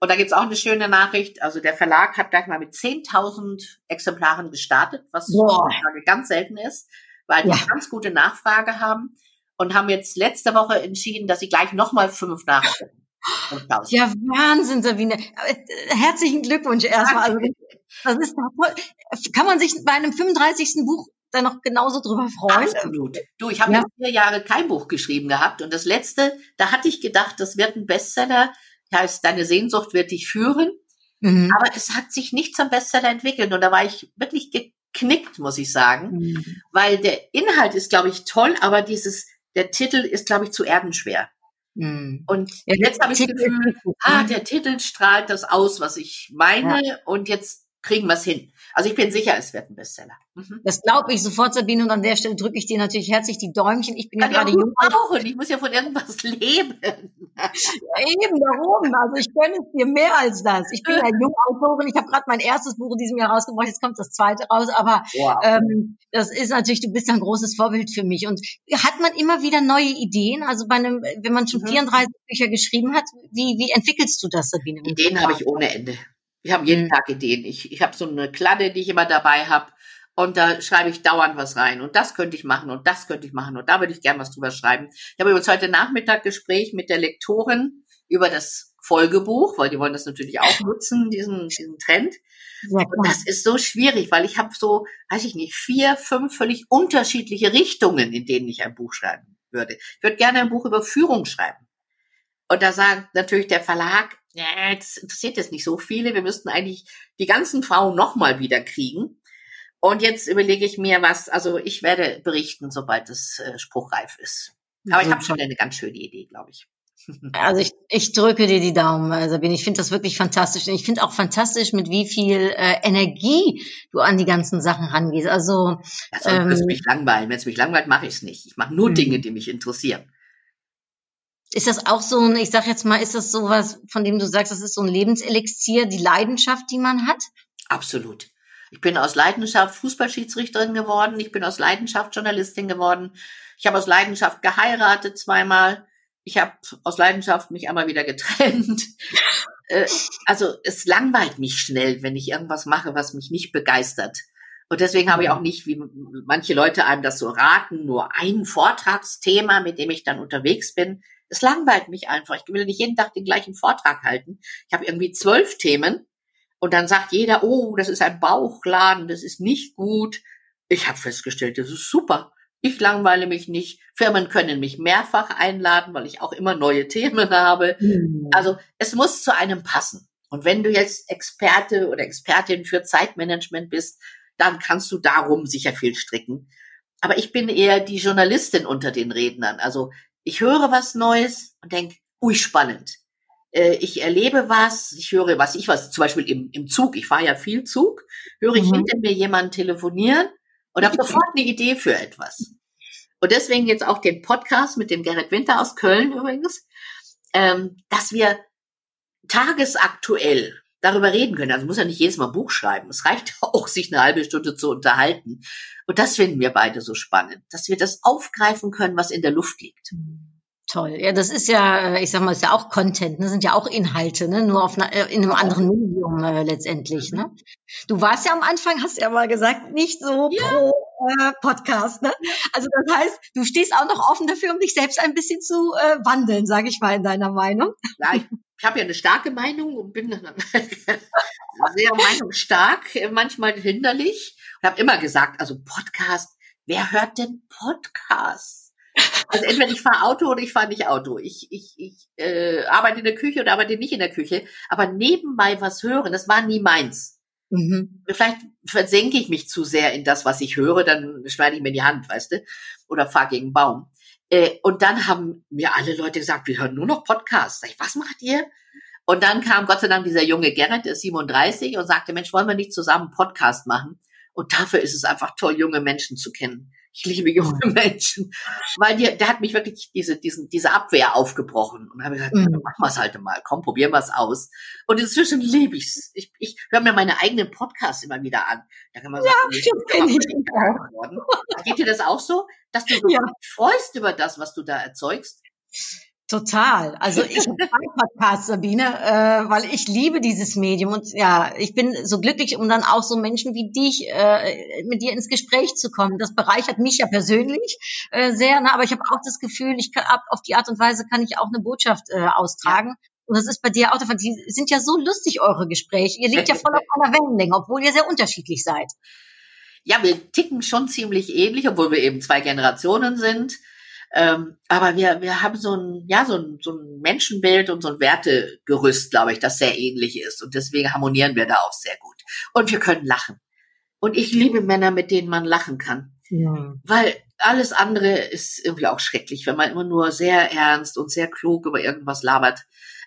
Und da gibt's auch eine schöne Nachricht. Also der Verlag hat gleich mal mit 10.000 Exemplaren gestartet, was Boah. ganz selten ist, weil die Ja. ganz gute Nachfrage haben und haben jetzt letzte Woche entschieden, dass sie gleich nochmal fünf. 5.000. Ja, Wahnsinn, Sabine. Äh, Herzlichen Glückwunsch erstmal. Also, das ist. Kann man sich bei einem 35. Buch dann noch genauso drüber freuen? Absolut. Du, ich habe Ja. vier Jahre kein Buch geschrieben gehabt und das letzte, da hatte ich gedacht, das wird ein Bestseller. Heißt, deine Sehnsucht wird dich führen. Mhm. Aber es hat sich nicht zum Bestseller entwickelt und da war ich wirklich geknickt, muss ich sagen, Mhm. weil der Inhalt ist, glaube ich, toll, aber dieses, der Titel ist, glaube ich, zu erdenschwer. Mhm. Und Ja, jetzt habe ich das Gefühl, ah, der Titel strahlt das aus, was ich meine und jetzt kriegen wir es hin. Also ich bin sicher, es wird ein Bestseller. Mhm. Das glaube ich sofort, Sabine. Und an der Stelle drücke ich dir natürlich herzlich die Däumchen. Ich bin ja Kann gerade jung. brauchen. Ich muss ja von irgendwas leben. Ja, eben darum. Also ich gönne es dir mehr als das. Ich bin ja Jungautorin. Ich habe gerade mein erstes Buch in diesem Jahr rausgebracht. Jetzt kommt das zweite raus. Aber Wow. ähm, das ist natürlich, du bist ein großes Vorbild für mich. Und hat man immer wieder neue Ideen? Also bei einem, wenn man schon Mhm. 34 Bücher geschrieben hat, wie, wie entwickelst du das, Sabine? Ideen habe ich ohne Ende. Wir haben jeden Mhm. Tag Ideen. Ich, ich habe so eine Kladde, die ich immer dabei habe. Und da schreibe ich dauernd was rein. Und das könnte ich machen und das könnte ich machen. Und da würde ich gern was drüber schreiben. Ich habe übrigens heute Nachmittag Gespräch mit der Lektorin über das Folgebuch, weil die wollen das natürlich auch nutzen, diesen, diesen Trend. Ja, Und das ist so schwierig, weil ich habe so, weiß ich nicht, vier, fünf völlig unterschiedliche Richtungen, in denen ich ein Buch schreiben würde. Ich würde gerne ein Buch über Führung schreiben. Und da sagt natürlich der Verlag, ja, das interessiert jetzt nicht so viele. Wir müssten eigentlich die ganzen Frauen nochmal wieder kriegen. Und jetzt überlege ich mir was, also ich werde berichten, sobald es äh, spruchreif ist. Aber ich habe schon eine ganz schöne Idee, glaube ich. Also ich, ich drücke dir die Daumen, äh, Sabine. Ich finde das wirklich fantastisch. Und ich finde auch fantastisch, mit wie viel äh, Energie du an die ganzen Sachen rangehst. Also würde es ähm, mich langweilen. Wenn es mich langweilt, mache ich es nicht. Ich mache nur Mhm. Dinge, die mich interessieren. Ist das auch so ein, ich sag jetzt mal, ist das sowas, von dem du sagst, das ist so ein Lebenselixier, die Leidenschaft, die man hat? Absolut. Ich bin aus Leidenschaft Fußballschiedsrichterin geworden. Ich bin aus Leidenschaft Journalistin geworden. Ich habe aus Leidenschaft geheiratet zweimal. Ich habe aus Leidenschaft mich einmal wieder getrennt. Äh, also es langweilt mich schnell, wenn ich irgendwas mache, was mich nicht begeistert. Und deswegen habe ich auch nicht, wie manche Leute einem das so raten, nur ein Vortragsthema, mit dem ich dann unterwegs bin. Es langweilt mich einfach. Ich will nicht jeden Tag den gleichen Vortrag halten. Ich habe irgendwie zwölf Themen und dann sagt jeder, oh, das ist ein Bauchladen, das ist nicht gut. Ich habe festgestellt, das ist super. Ich langweile mich nicht. Firmen können mich mehrfach einladen, weil ich auch immer neue Themen habe. Also es muss zu einem passen. Und wenn du jetzt Experte oder Expertin für Zeitmanagement bist, dann kannst du darum sicher viel stricken. Aber ich bin eher die Journalistin unter den Rednern. Also ich höre was Neues und denke, ui, spannend. Äh, Ich erlebe was, ich höre was, ich was, zum Beispiel im, im Zug, ich fahre ja viel Zug, höre ich Mhm. hinter mir jemanden telefonieren und habe sofort eine Idee für etwas. Und deswegen jetzt auch den Podcast mit dem Gerrit Winter aus Köln übrigens, ähm, dass wir tagesaktuell darüber reden können. Also muss ja nicht jedes Mal Buch schreiben. Es reicht auch, sich eine halbe Stunde zu unterhalten. Und das finden wir beide so spannend, dass wir das aufgreifen können, was in der Luft liegt. Toll. Ja, das ist ja, äh, ich sag mal, ist ja auch Content, ne? sind ja auch Inhalte, ne? nur auf einer, äh, in einem anderen Medium äh, letztendlich. Ne? Du warst ja am Anfang, hast ja mal gesagt, nicht so pro äh, Podcast. Ne? Also das heißt, du stehst auch noch offen dafür, um dich selbst ein bisschen zu äh, wandeln, sage ich mal, in deiner Meinung. Ja, ich, ich habe ja eine starke Meinung und bin sehr meinungsstark, manchmal hinderlich. Und habe immer gesagt, also Podcast, wer hört denn Podcast? Also entweder ich fahre Auto oder ich fahre nicht Auto. Ich, ich, ich äh, arbeite in der Küche oder arbeite nicht in der Küche. Aber nebenbei was hören, das war nie meins. Mhm. Vielleicht versenke ich mich zu sehr in das, was ich höre, dann schneide ich mir die Hand, weißt du, oder fahre gegen Baum. Äh, und dann haben mir alle Leute gesagt, wir hören nur noch Podcasts. Sag ich, was macht ihr? Und dann kam Gott sei Dank dieser junge Gerrit, der ist 37, und sagte, Mensch, wollen wir nicht zusammen einen Podcast machen? Und dafür ist es einfach toll, junge Menschen zu kennen. Ich liebe junge Menschen, weil die, der hat mich wirklich diese, diesen, diese Abwehr aufgebrochen und habe gesagt, Mhm. wir es halt mal, komm, probieren wir es aus. Und inzwischen liebe ich's. Ich, ich höre mir meine eigenen Podcasts immer wieder an. Da kann man sagen, nee, das bin kenn ich. Geht dir das auch so, dass du so Ja. freust über das, was du da erzeugst? Total. Also ich habe zwei Podcasts, Sabine, äh, weil ich liebe dieses Medium und ja, ich bin so glücklich, um dann auch so Menschen wie dich äh, mit dir ins Gespräch zu kommen. Das bereichert mich ja persönlich äh, sehr, ne? aber ich habe auch das Gefühl, ich kann ab auf die Art und Weise kann ich auch eine Botschaft äh, austragen. Und das ist bei dir auch der Fall. Die sind ja so lustig, eure Gespräche. Ihr liegt ja voll auf einer Wellenlänge, obwohl ihr sehr unterschiedlich seid. Ja, wir ticken schon ziemlich ähnlich, obwohl wir eben zwei Generationen sind. Ähm, aber wir, wir haben so ein, ja, so ein, so ein Menschenbild und so ein Wertegerüst, glaube ich, das sehr ähnlich ist. Und deswegen harmonieren wir da auch sehr gut. Und wir können lachen. Und ich liebe Männer, mit denen man lachen kann. Weil alles andere ist irgendwie auch schrecklich, wenn man immer nur sehr ernst und sehr klug über irgendwas labert.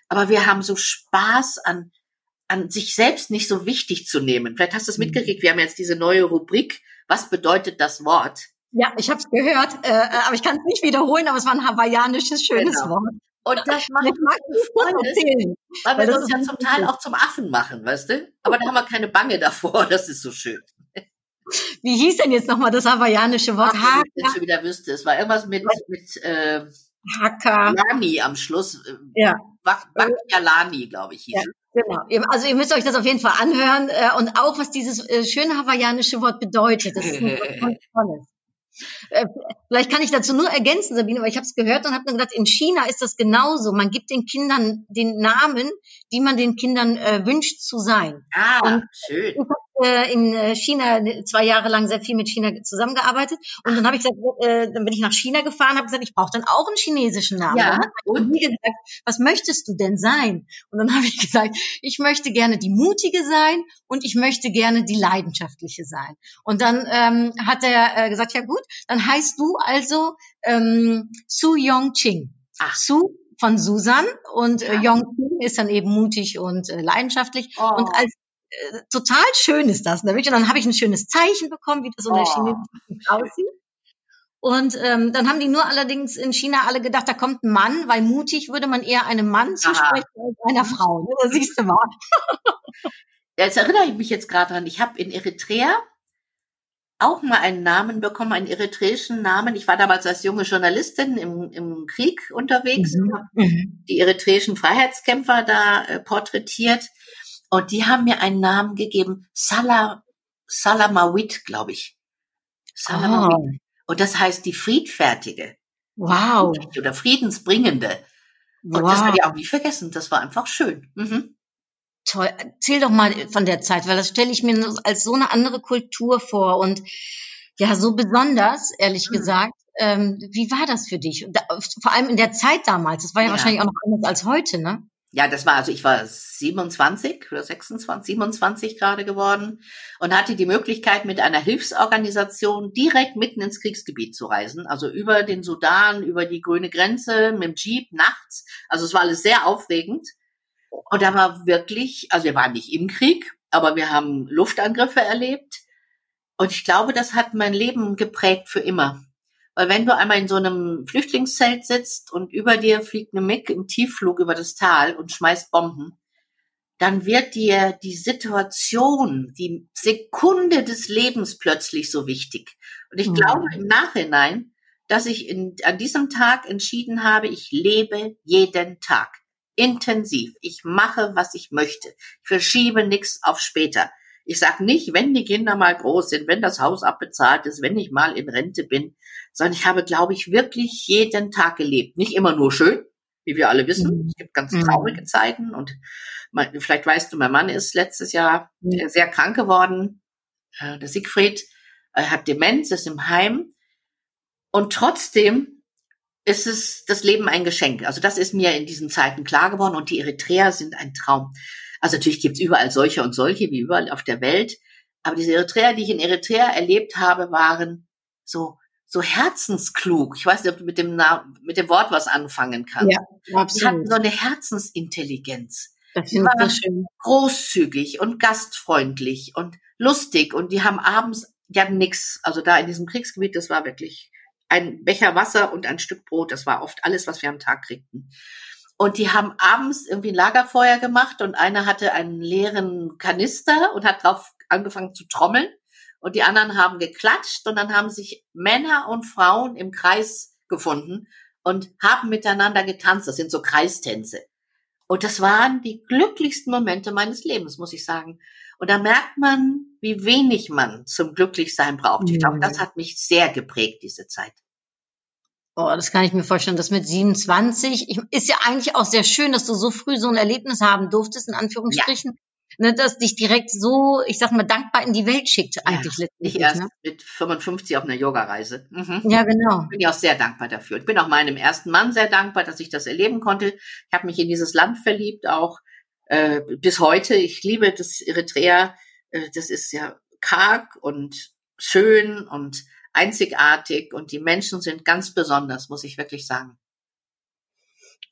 Aber wir haben so Spaß an, an sich selbst nicht so wichtig zu nehmen. Vielleicht hast du es Mhm. mitgekriegt, wir haben jetzt diese neue Rubrik. Was bedeutet das Wort? Ja, ich habe es gehört, äh, aber ich kann es nicht wiederholen, aber es war ein hawaiianisches, schönes Genau. Wort. Und das macht Ich mag erzählen. weil weil wir das uns ja zum Teil auch zum Affen machen, weißt du? Aber da haben wir keine Bange davor, das ist so schön. Wie hieß denn jetzt nochmal das hawaiianische Wort? Ach, wenn ich Haka, schon wieder wüsste. Es war irgendwas mit, mit äh, Haka. Lani am Schluss. Äh, Ja. Wakialani, glaube ich, hieß Ja. es. Genau. Also ihr müsst euch das auf jeden Fall anhören äh, und auch was dieses äh, schöne hawaiianische Wort bedeutet. Das ist ein tolles. Äh, Vielleicht kann ich dazu nur ergänzen, Sabine, weil ich habe es gehört und habe mir gedacht, in China ist das genauso. Man gibt den Kindern den Namen, die man den Kindern äh, wünscht zu sein. Ah, Und- schön. Ich habe äh, in äh, China zwei Jahre lang sehr viel mit China zusammengearbeitet und dann habe ich gesagt, äh, dann bin ich nach China gefahren, habe gesagt, ich brauche dann auch einen chinesischen Namen. Ja, und? mir gesagt, was möchtest du denn sein? Und dann habe ich gesagt, ich möchte gerne die mutige sein und ich möchte gerne die leidenschaftliche sein. Und dann ähm, hat er äh, gesagt, ja gut, dann heißt du also ähm, Su Yong Ching. Ach. Su von Susan und äh. Yong ist dann eben mutig und äh, leidenschaftlich. Oh. Und als äh, total schön ist das. nämlich. Und dann habe ich ein schönes Zeichen bekommen, wie das in der Oh, chinesischen aussieht. Und ähm, dann haben die nur allerdings in China alle gedacht, da kommt ein Mann, weil mutig würde man eher einem Mann zusprechen als einer Frau. Ne? Da siehst du mal. Jetzt erinnere ich mich jetzt gerade dran. Ich habe in Eritrea auch mal einen Namen bekommen, einen eritreischen Namen. Ich war damals als junge Journalistin im, im Krieg unterwegs und habe Mhm. die eritreischen Freiheitskämpfer da äh, porträtiert. Und die haben mir einen Namen gegeben, Salah, Salamawit, glaube ich. Salamawit. Oh, Und das heißt die Friedfertige wow. oder Friedensbringende. Und das wow. werde ich auch nie vergessen. Das war einfach schön. Mhm. Toll. Erzähl doch mal von der Zeit, weil das stelle ich mir als so eine andere Kultur vor und ja, so besonders, ehrlich Mhm. gesagt. Ähm, wie war das für dich? Da, vor allem in der Zeit damals. Das war ja, Ja. wahrscheinlich auch noch anders als heute, ne? Ja, das war, also ich war 27 oder 26, 27 gerade geworden und hatte die Möglichkeit, mit einer Hilfsorganisation direkt mitten ins Kriegsgebiet zu reisen. Also über den Sudan, über die grüne Grenze, mit dem Jeep nachts. Also es war alles sehr aufregend. Und da war wirklich, also wir waren nicht im Krieg, aber wir haben Luftangriffe erlebt. Und ich glaube, das hat mein Leben geprägt für immer. Weil wenn du einmal in so einem Flüchtlingszelt sitzt und über dir fliegt eine MiG im Tiefflug über das Tal und schmeißt Bomben, dann wird dir die Situation, die Sekunde des Lebens plötzlich so wichtig. Und ich Mhm. glaube im Nachhinein, dass ich in, an diesem Tag entschieden habe, ich lebe jeden Tag intensiv. Ich mache, was ich möchte. Ich verschiebe nichts auf später. Ich sag nicht, wenn die Kinder mal groß sind, wenn das Haus abbezahlt ist, wenn ich mal in Rente bin, sondern ich habe, glaube ich, wirklich jeden Tag gelebt. Nicht immer nur schön, wie wir alle wissen. Mhm. Es gibt ganz Mhm. traurige Zeiten und mein, vielleicht weißt du, mein Mann ist letztes Jahr Ja. äh, sehr krank geworden. Äh, Der Siegfried er hat Demenz, ist im Heim und trotzdem ist es das Leben ein Geschenk. Also das ist mir in diesen Zeiten klar geworden und die Eritreer sind ein Traum. Also natürlich gibt's überall solche und solche, wie überall auf der Welt. Aber diese Eritreer, die ich in Eritrea erlebt habe, waren so, so herzensklug. Ich weiß nicht, ob du mit dem, Na mit dem Wort was anfangen kannst. Ja, Die hatten absolut. so eine Herzensintelligenz. Das finde ich war- so schön. Großzügig und gastfreundlich und lustig. Und die haben abends, die hatten nix. Also da in diesem Kriegsgebiet, das war wirklich ein Becher Wasser und ein Stück Brot. Das war oft alles, was wir am Tag kriegten. Und die haben abends irgendwie ein Lagerfeuer gemacht und einer hatte einen leeren Kanister und hat drauf angefangen zu trommeln. Und die anderen haben geklatscht und dann haben sich Männer und Frauen im Kreis gefunden und haben miteinander getanzt. Das sind so Kreistänze. Und das waren die glücklichsten Momente meines Lebens, muss ich sagen. Und da merkt man, wie wenig man zum Glücklichsein braucht. Ich glaube, Mhm. das hat mich sehr geprägt, diese Zeit. Oh, das kann ich mir vorstellen. Das mit 27 ich, ist ja eigentlich auch sehr schön, dass du so früh so ein Erlebnis haben durftest, in Anführungsstrichen. Ne, dass dich direkt so, ich sag mal, dankbar in die Welt schickt, eigentlich Ich letztendlich. erst Ne? mit 55 auf einer Yogareise. Mhm. Ja, genau. bin ich auch sehr dankbar dafür. Ich bin auch meinem ersten Mann sehr dankbar, dass ich das erleben konnte. Ich habe mich in dieses Land verliebt, auch äh, bis heute. Ich liebe das Eritrea. Äh, das ist ja karg und schön und einzigartig und die Menschen sind ganz besonders, muss ich wirklich sagen.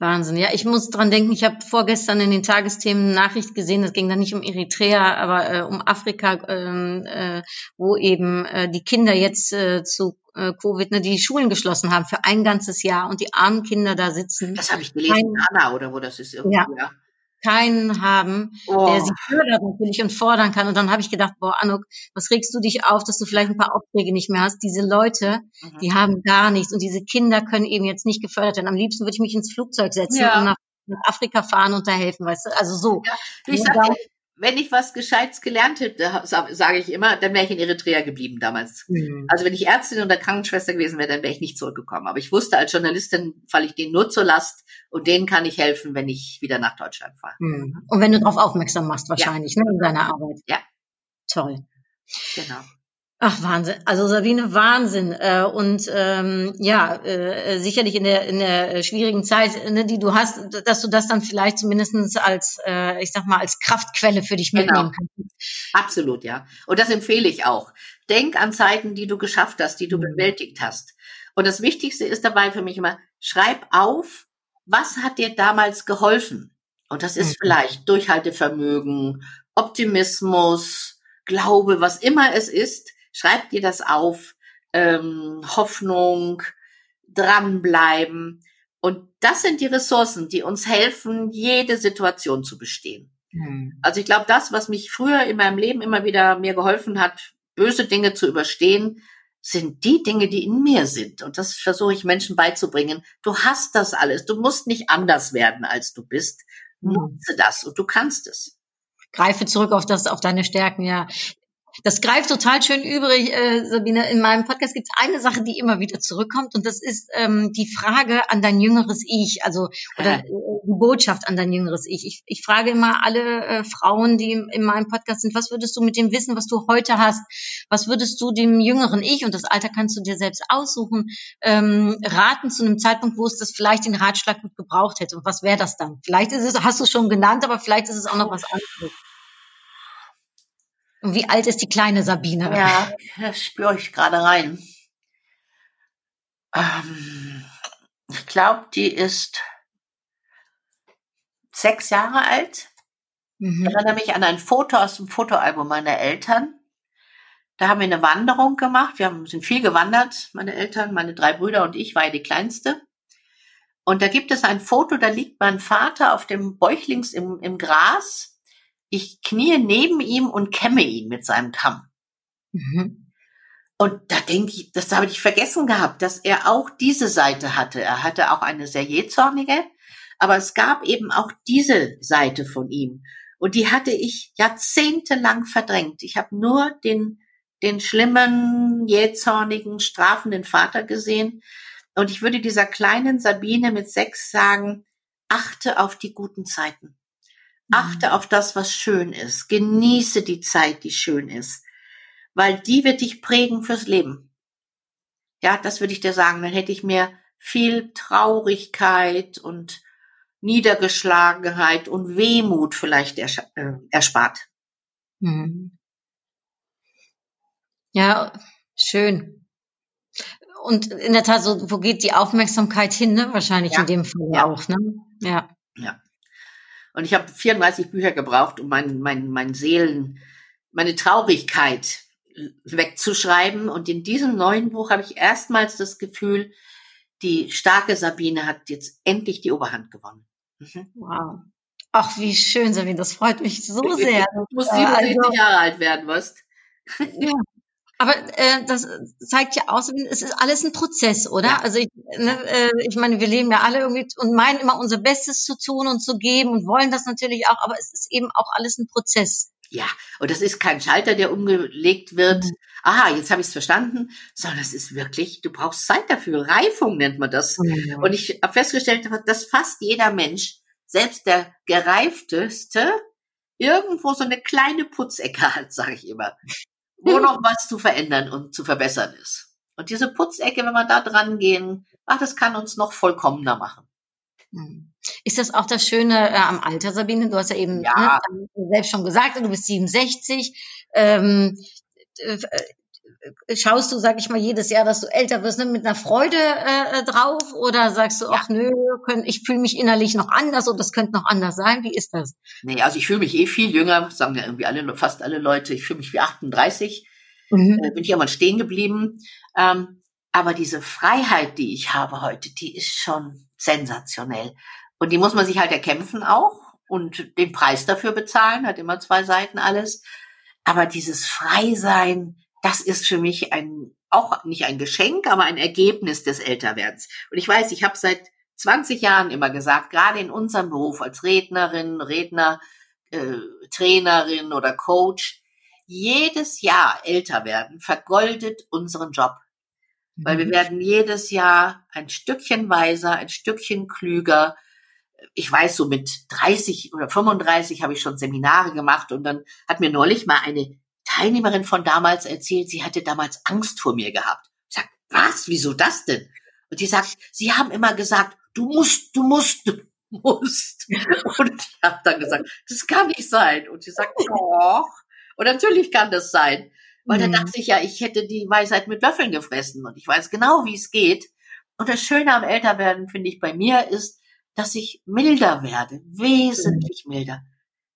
Wahnsinn. Ja, ich muss dran denken, ich habe vorgestern in den Tagesthemen eine Nachricht gesehen, das ging dann nicht um Eritrea, aber äh, um Afrika, ähm, äh, wo eben äh, die Kinder jetzt äh, zu äh, Covid, ne, die Schulen geschlossen haben für ein ganzes Jahr und die armen Kinder da sitzen, Das habe ich gelesen in Anna oder wo das ist irgendwie. Ja. Ja. Keinen haben, Oh. der sie fördert natürlich und fordern kann. Und dann habe ich gedacht, boah, Anuk, was regst du dich auf, dass du vielleicht ein paar Aufträge nicht mehr hast? Diese Leute, Mhm. die haben gar nichts und diese Kinder können eben jetzt nicht gefördert werden. Am liebsten würde ich mich ins Flugzeug setzen Ja. und nach, Afrika fahren und da helfen, weißt du? Also so. Ja, ich sag dir, wenn ich was Gescheites gelernt hätte, sage ich immer, dann wäre ich in Eritrea geblieben damals. Mhm. Also wenn ich Ärztin oder Krankenschwester gewesen wäre, dann wäre ich nicht zurückgekommen. Aber ich wusste, als Journalistin falle ich denen nur zur Last und denen kann ich helfen, wenn ich wieder nach Deutschland fahre. Mhm. Und wenn du darauf aufmerksam machst, wahrscheinlich, ne, in deiner Arbeit. Ja. Toll. Genau. Ach, Wahnsinn. Also Sabine, Wahnsinn. Äh, und ähm, ja, äh, sicherlich in der in der äh, schwierigen Zeit, ne, die du hast, dass du das dann vielleicht zumindestens als, äh, ich sag mal, als Kraftquelle für dich Genau. mitnehmen kannst. Absolut, ja. Und das empfehle ich auch. Denk an Zeiten, die du geschafft hast, die du Mhm. bewältigt hast. Und das Wichtigste ist dabei für mich immer, schreib auf, was hat dir damals geholfen? Und das ist Mhm. vielleicht Durchhaltevermögen, Optimismus, Glaube, was immer es ist. Schreib dir das auf. Ähm, Hoffnung, dranbleiben. Und das sind die Ressourcen, die uns helfen, jede Situation zu bestehen. Mhm. Also ich glaube, das, was mich früher in meinem Leben immer wieder mir geholfen hat, böse Dinge zu überstehen, sind die Dinge, die in mir sind. Und das versuche ich Menschen beizubringen. Du hast das alles. Du musst nicht anders werden, als du bist. Mhm. Nutze das und du kannst es. Greife zurück auf das, auf deine Stärken, ja. Das greift total schön übrig, äh, Sabine. In meinem Podcast gibt es eine Sache, die immer wieder zurückkommt, und das ist ähm, die Frage an dein jüngeres Ich, also oder äh, die Botschaft an dein jüngeres Ich. Ich, ich frage immer alle äh, Frauen, die in, in meinem Podcast sind, was würdest du mit dem Wissen, was du heute hast, was würdest du dem jüngeren Ich, und das Alter kannst du dir selbst aussuchen, ähm, raten zu einem Zeitpunkt, wo es das vielleicht den Ratschlag gut gebraucht hätte. Und was wäre das dann? Vielleicht ist es, hast du es schon genannt, aber vielleicht ist es auch noch was anderes. Und wie alt ist die kleine Sabine? Ja, das spüre ich gerade rein. Ähm, ich glaube, die ist sechs Jahre alt. Ich Mhm. erinnere mich an ein Foto aus dem Fotoalbum meiner Eltern. Da haben wir eine Wanderung gemacht. Wir haben, sind viel gewandert, meine Eltern, meine drei Brüder und ich war ja die Kleinste. Und da gibt es ein Foto, da liegt mein Vater auf dem Bäuchlings im, im Gras. Ich knie neben ihm und kämme ihn mit seinem Kamm. Mhm. Und da denke ich, das habe ich vergessen gehabt, dass er auch diese Seite hatte. Er hatte auch eine sehr jähzornige, aber es gab eben auch diese Seite von ihm. Und die hatte ich jahrzehntelang verdrängt. Ich habe nur den, den schlimmen, jähzornigen, strafenden Vater gesehen. Und ich würde dieser kleinen Sabine mit sechs sagen, achte auf die guten Zeiten. Achte auf das, was schön ist. Genieße die Zeit, die schön ist. Weil die wird dich prägen fürs Leben. Ja, das würde ich dir sagen. Dann hätte ich mir viel Traurigkeit und Niedergeschlagenheit und Wehmut vielleicht äh, erspart. Mhm. Ja, schön. Und in der Tat, so, wo geht die Aufmerksamkeit hin, ne? Wahrscheinlich Ja. in dem Fall Ja. auch, ne? Ja. Und ich habe 34 Bücher gebraucht, um mein, mein, mein Seelen, meine Traurigkeit wegzuschreiben. Und in diesem neuen Buch habe ich erstmals das Gefühl, die starke Sabine hat jetzt endlich die Oberhand gewonnen. Mhm. Wow. Ach, wie schön, Sabine, das freut mich so sehr. Du musst Äh, 67 also- Jahre alt werden, was? Ja. Aber äh, das zeigt ja aus, es ist alles ein Prozess, oder? Ja. Also ich, ne, äh, ich meine, wir leben ja alle irgendwie und meinen immer unser Bestes zu tun und zu geben und wollen das natürlich auch, aber es ist eben auch alles ein Prozess. Ja, und das ist kein Schalter, der umgelegt wird. Mhm. Aha, jetzt habe ich es verstanden, sondern es ist wirklich, du brauchst Zeit dafür. Reifung nennt man das. Und ich habe festgestellt, dass fast jeder Mensch, selbst der gereifteste, irgendwo so eine kleine Putzecke hat, sage ich immer, wo noch was zu verändern und zu verbessern ist. Und diese Putzecke, wenn wir da dran gehen, ach, das kann uns noch vollkommener machen. Mhm. Ist das auch das Schöne äh, am Alter, Sabine? Du hast ja eben Ja. ne, selbst schon gesagt, du bist 67. Ähm, äh, äh, schaust du, sag ich mal, jedes Jahr, dass du älter wirst, ne, mit einer Freude äh, drauf? Oder sagst du, Ja. ach nö, können, ich fühle mich innerlich noch anders und das könnte noch anders sein? Wie ist das? Nee, also ich fühle mich eh viel jünger, sagen ja irgendwie alle, fast alle Leute, ich fühle mich wie 38. Mhm. äh, bin ich einmal stehen geblieben. Ähm, aber diese Freiheit, die ich habe heute, die ist schon sensationell. Und die muss man sich halt erkämpfen auch und den Preis dafür bezahlen, hat immer zwei Seiten alles. Aber dieses Freisein, das ist für mich ein, auch nicht ein Geschenk, aber ein Ergebnis des Älterwerdens. Und ich weiß, ich habe seit 20 Jahren immer gesagt, gerade in unserem Beruf als Rednerin, Redner, äh, Trainerin oder Coach, jedes Jahr älter werden vergoldet unseren Job. Weil wir werden jedes Jahr ein Stückchen weiser, ein Stückchen klüger. Ich weiß, so mit 30 oder 35 habe ich schon Seminare gemacht und dann hat mir neulich mal eine Teilnehmerin von damals erzählt, sie hatte damals Angst vor mir gehabt. Ich sag, was? Wieso das denn? Und die sagt, sie haben immer gesagt, du musst, du musst, du musst. Und ich habe dann gesagt, das kann nicht sein. Und sie sagt, doch. Und natürlich kann das sein. Weil dann Mhm. dachte ich ja, ich hätte die Weisheit mit Löffeln gefressen und ich weiß genau, wie es geht. Und das Schöne am Älterwerden, finde ich, bei mir ist, dass ich milder werde, wesentlich milder.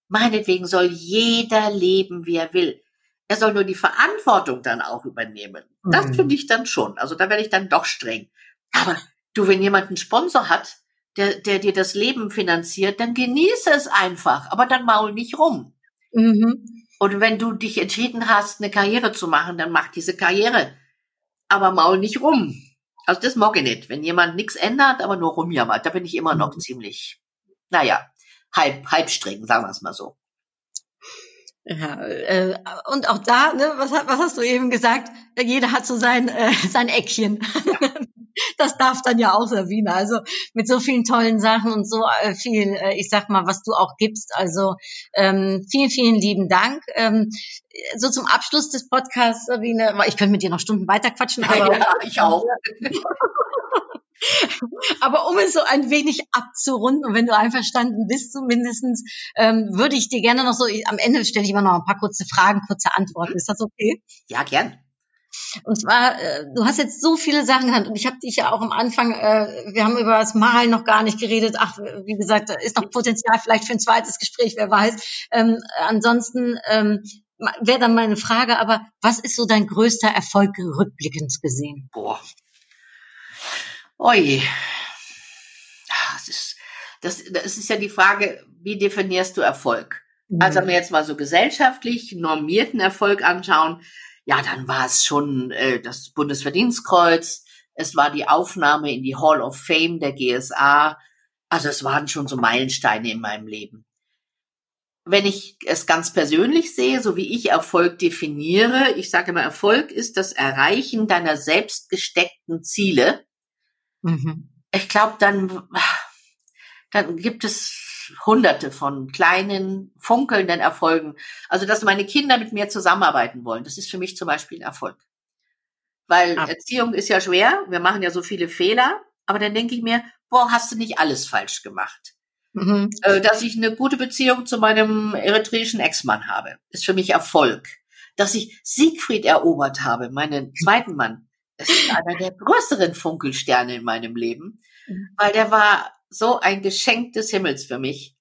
Meinetwegen soll jeder leben, wie er will. Er soll nur die Verantwortung dann auch übernehmen. Das Mhm. finde ich dann schon. Also da werde ich dann doch streng. Aber du, wenn jemand einen Sponsor hat, der, der dir das Leben finanziert, dann genieße es einfach, aber dann maul nicht rum. Mhm. Und wenn du dich entschieden hast, eine Karriere zu machen, dann mach diese Karriere. Aber maul nicht rum. Also das mag ich nicht. Wenn jemand nichts ändert, aber nur rumjammert, da bin ich immer noch ziemlich, naja, halb, halb streng, sagen wir es mal so. Ja, äh, und auch da, ne, was, was hast du eben gesagt? Jeder hat so sein, äh, sein Eckchen. Das darf dann ja auch Sabine. Also mit so vielen tollen Sachen und so äh, viel, äh, ich sag mal, was du auch gibst. Also ähm, vielen, vielen lieben Dank. Ähm, so zum Abschluss des Podcasts, Sabine, ich könnte mit dir noch Stunden weiter quatschen, aber ja, ich auch. Aber um es so ein wenig abzurunden und wenn du einverstanden bist zumindestens, ähm, würde ich dir gerne noch so, am Ende stelle ich immer noch ein paar kurze Fragen, kurze Antworten. Ist das okay? Ja, gern. Und zwar, äh, du hast jetzt so viele Sachen genannt und ich habe dich ja auch am Anfang, äh, wir haben über das Malen noch gar nicht geredet. Ach, wie gesagt, da ist noch Potenzial vielleicht für ein zweites Gespräch, wer weiß. Ähm, ansonsten ähm, wäre dann meine Frage, aber was ist so dein größter Erfolg rückblickend gesehen? Boah. Oje. Ah, Das ist, das, das ist ja die Frage, wie definierst du Erfolg? Also wenn wir jetzt mal so gesellschaftlich normierten Erfolg anschauen, ja, dann war es schon äh, das Bundesverdienstkreuz, es war die Aufnahme in die Hall of Fame der GSA, also es waren schon so Meilensteine in meinem Leben. Wenn ich es ganz persönlich sehe, so wie ich Erfolg definiere, ich sage immer, Erfolg ist das Erreichen deiner selbst gesteckten Ziele. Mhm. Ich glaube, dann, dann gibt es hunderte von kleinen, funkelnden Erfolgen. Also, dass meine Kinder mit mir zusammenarbeiten wollen, das ist für mich zum Beispiel ein Erfolg. Weil Ab- Erziehung ist ja schwer, wir machen ja so viele Fehler, aber dann denke ich mir, boah, hast du nicht alles falsch gemacht. Mhm. Äh, dass ich eine gute Beziehung zu meinem eritreischen Ex-Mann habe, ist für mich Erfolg. Dass ich Siegfried erobert habe, meinen zweiten Mann, das ist einer der größeren Funkelsterne in meinem Leben, weil der war so ein Geschenk des Himmels für mich.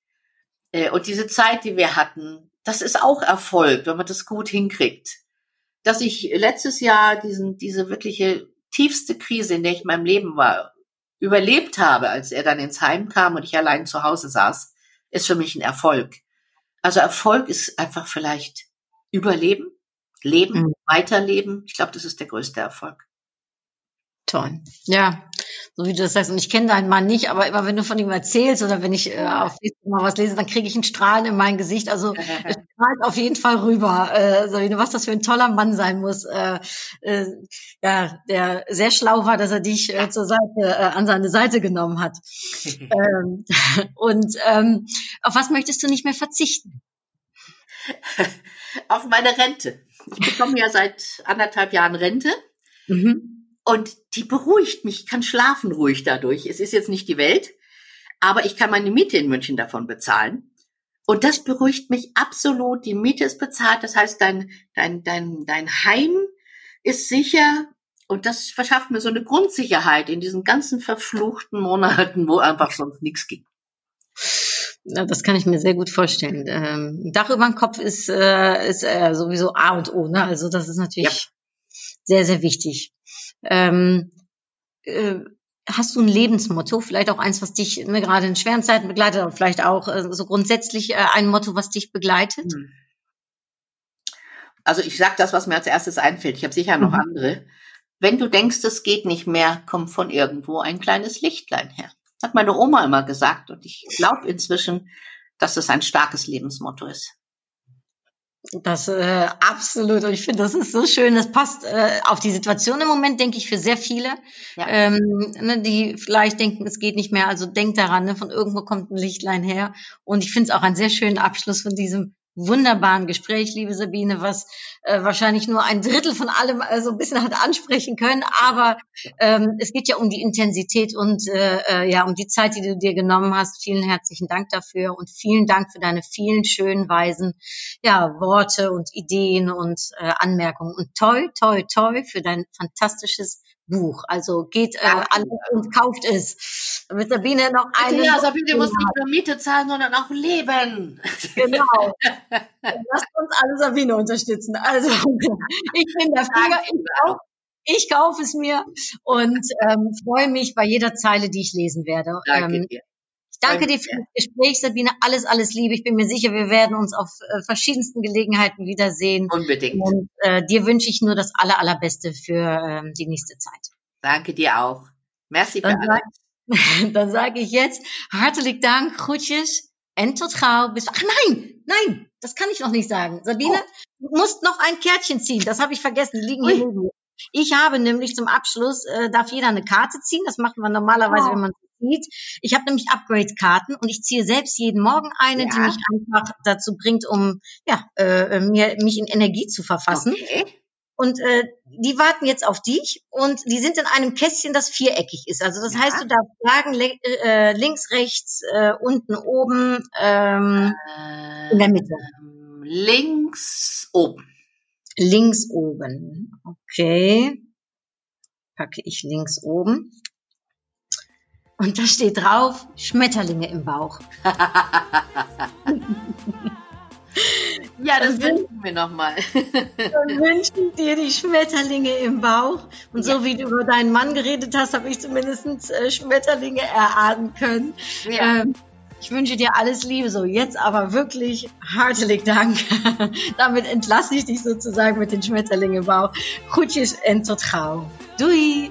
Äh, Und diese Zeit, die wir hatten, das ist auch Erfolg, wenn man das gut hinkriegt. Dass ich letztes Jahr diesen, diese wirkliche tiefste Krise, in der ich in meinem Leben war, überlebt habe, als er dann ins Heim kam und ich allein zu Hause saß, ist für mich ein Erfolg. Also Erfolg ist einfach vielleicht Überleben, Leben, Mhm. Weiterleben. Ich glaube, das ist der größte Erfolg. Toll. Ja, so wie du das sagst. Und ich kenne deinen Mann nicht, aber immer wenn du von ihm erzählst oder wenn ich äh, auf Facebook mal was lese, dann kriege ich ein Strahlen in mein Gesicht. Also es strahlt auf jeden Fall rüber, äh, Sabine, was das für ein toller Mann sein muss. Äh, äh, ja, der sehr schlau war, dass er dich äh, zur Seite, äh, an seine Seite genommen hat. ähm, und ähm, auf was möchtest du nicht mehr verzichten? Auf meine Rente. Ich bekomme ja seit anderthalb Jahren Rente. Mhm. Und die beruhigt mich, ich kann schlafen ruhig dadurch. Es ist jetzt nicht die Welt, aber ich kann meine Miete in München davon bezahlen. Und das beruhigt mich absolut. Die Miete ist bezahlt, das heißt, dein, dein, dein, dein Heim ist sicher. Und das verschafft mir so eine Grundsicherheit in diesen ganzen verfluchten Monaten, wo einfach sonst nichts ging. Ja, das kann ich mir sehr gut vorstellen. Ähm, Dach über dem Kopf ist, äh, ist äh, sowieso A und O. Ne? Also das ist natürlich sehr, sehr wichtig. Ähm, äh, hast du ein Lebensmotto? Vielleicht auch eins, was dich ne, gerade in schweren Zeiten begleitet, aber vielleicht auch äh, so grundsätzlich äh, ein Motto, was dich begleitet? Hm. Also ich sage das, was mir als erstes einfällt. Ich habe sicher noch Mhm. andere. Wenn du denkst, es geht nicht mehr, kommt von irgendwo ein kleines Lichtlein her. Hat meine Oma immer gesagt und ich glaube inzwischen, dass es ein starkes Lebensmotto ist. Das äh, absolut. Und ich finde, das ist so schön. Das passt äh, auf die Situation im Moment, denke ich, für sehr viele, Ja. ähm, ne, die vielleicht denken, es geht nicht mehr. Also denk daran, ne, von irgendwo kommt ein Lichtlein her. Und ich finde es auch einen sehr schönen Abschluss von diesem wunderbaren Gespräch, liebe Sabine, was äh, wahrscheinlich nur ein Drittel von allem äh, so ein bisschen hat ansprechen können. Aber ähm, es geht ja um die Intensität und äh, äh, ja um die Zeit, die du dir genommen hast. Vielen herzlichen Dank dafür und vielen Dank für deine vielen schönen, weisen ja, Worte und Ideen und äh, Anmerkungen. Und toi, toi, toi für dein fantastisches Buch. Also geht äh, alle und kauft es. Damit Sabine noch eine. ja, Sabine muss nicht nur Miete zahlen, sondern auch leben. Genau. Lasst uns alle Sabine unterstützen. Also ich bin dafür. Ich kaufe ich kaufe es mir und ähm, freue mich bei jeder Zeile, die ich lesen werde. Danke Ähm, dir. Ich danke dir für das Gespräch, Sabine. Alles, alles Liebe. Ich bin mir sicher, wir werden uns auf äh, verschiedensten Gelegenheiten wiedersehen. Unbedingt. Und äh, dir wünsche ich nur das aller, allerbeste für ähm, die nächste Zeit. Danke dir auch. Merci für Dann alles. dann sage ich jetzt hartelijk dank, groetjes en tot gauw. Bis, ach nein, nein, das kann ich noch nicht sagen. Sabine, du musst noch ein Kärtchen ziehen. Das habe ich vergessen. Die liegen hier neben mir. Ich habe nämlich zum Abschluss, äh, darf jeder eine Karte ziehen. Das macht man normalerweise, Oh. wenn man zieht. Ich habe nämlich Upgrade-Karten und ich ziehe selbst jeden Morgen eine, die Ja. mich einfach dazu bringt, um ja, äh, mir, mich in Energie zu verfassen. Okay. Und äh, die warten jetzt auf dich und die sind in einem Kästchen, das viereckig ist. Also das Ja. heißt, du darfst sagen, le- äh, links, rechts, äh, unten, oben, ähm, in der Mitte. Ähm, links oben. Links oben. Okay. Packe ich links oben. Und da steht drauf, Schmetterlinge im Bauch. ja, das wünschen wir nochmal. Dann wünschen dir die Schmetterlinge im Bauch. Und Ja. so wie du über deinen Mann geredet hast, habe ich zumindest äh, Schmetterlinge erahnen können. ja. Ähm, ich wünsche dir alles Liebe. So, jetzt aber wirklich hartelijk Dank. Damit entlasse ich dich sozusagen mit den Schmetterlingen im Bauch. Groetjes en tot gauw. Doei!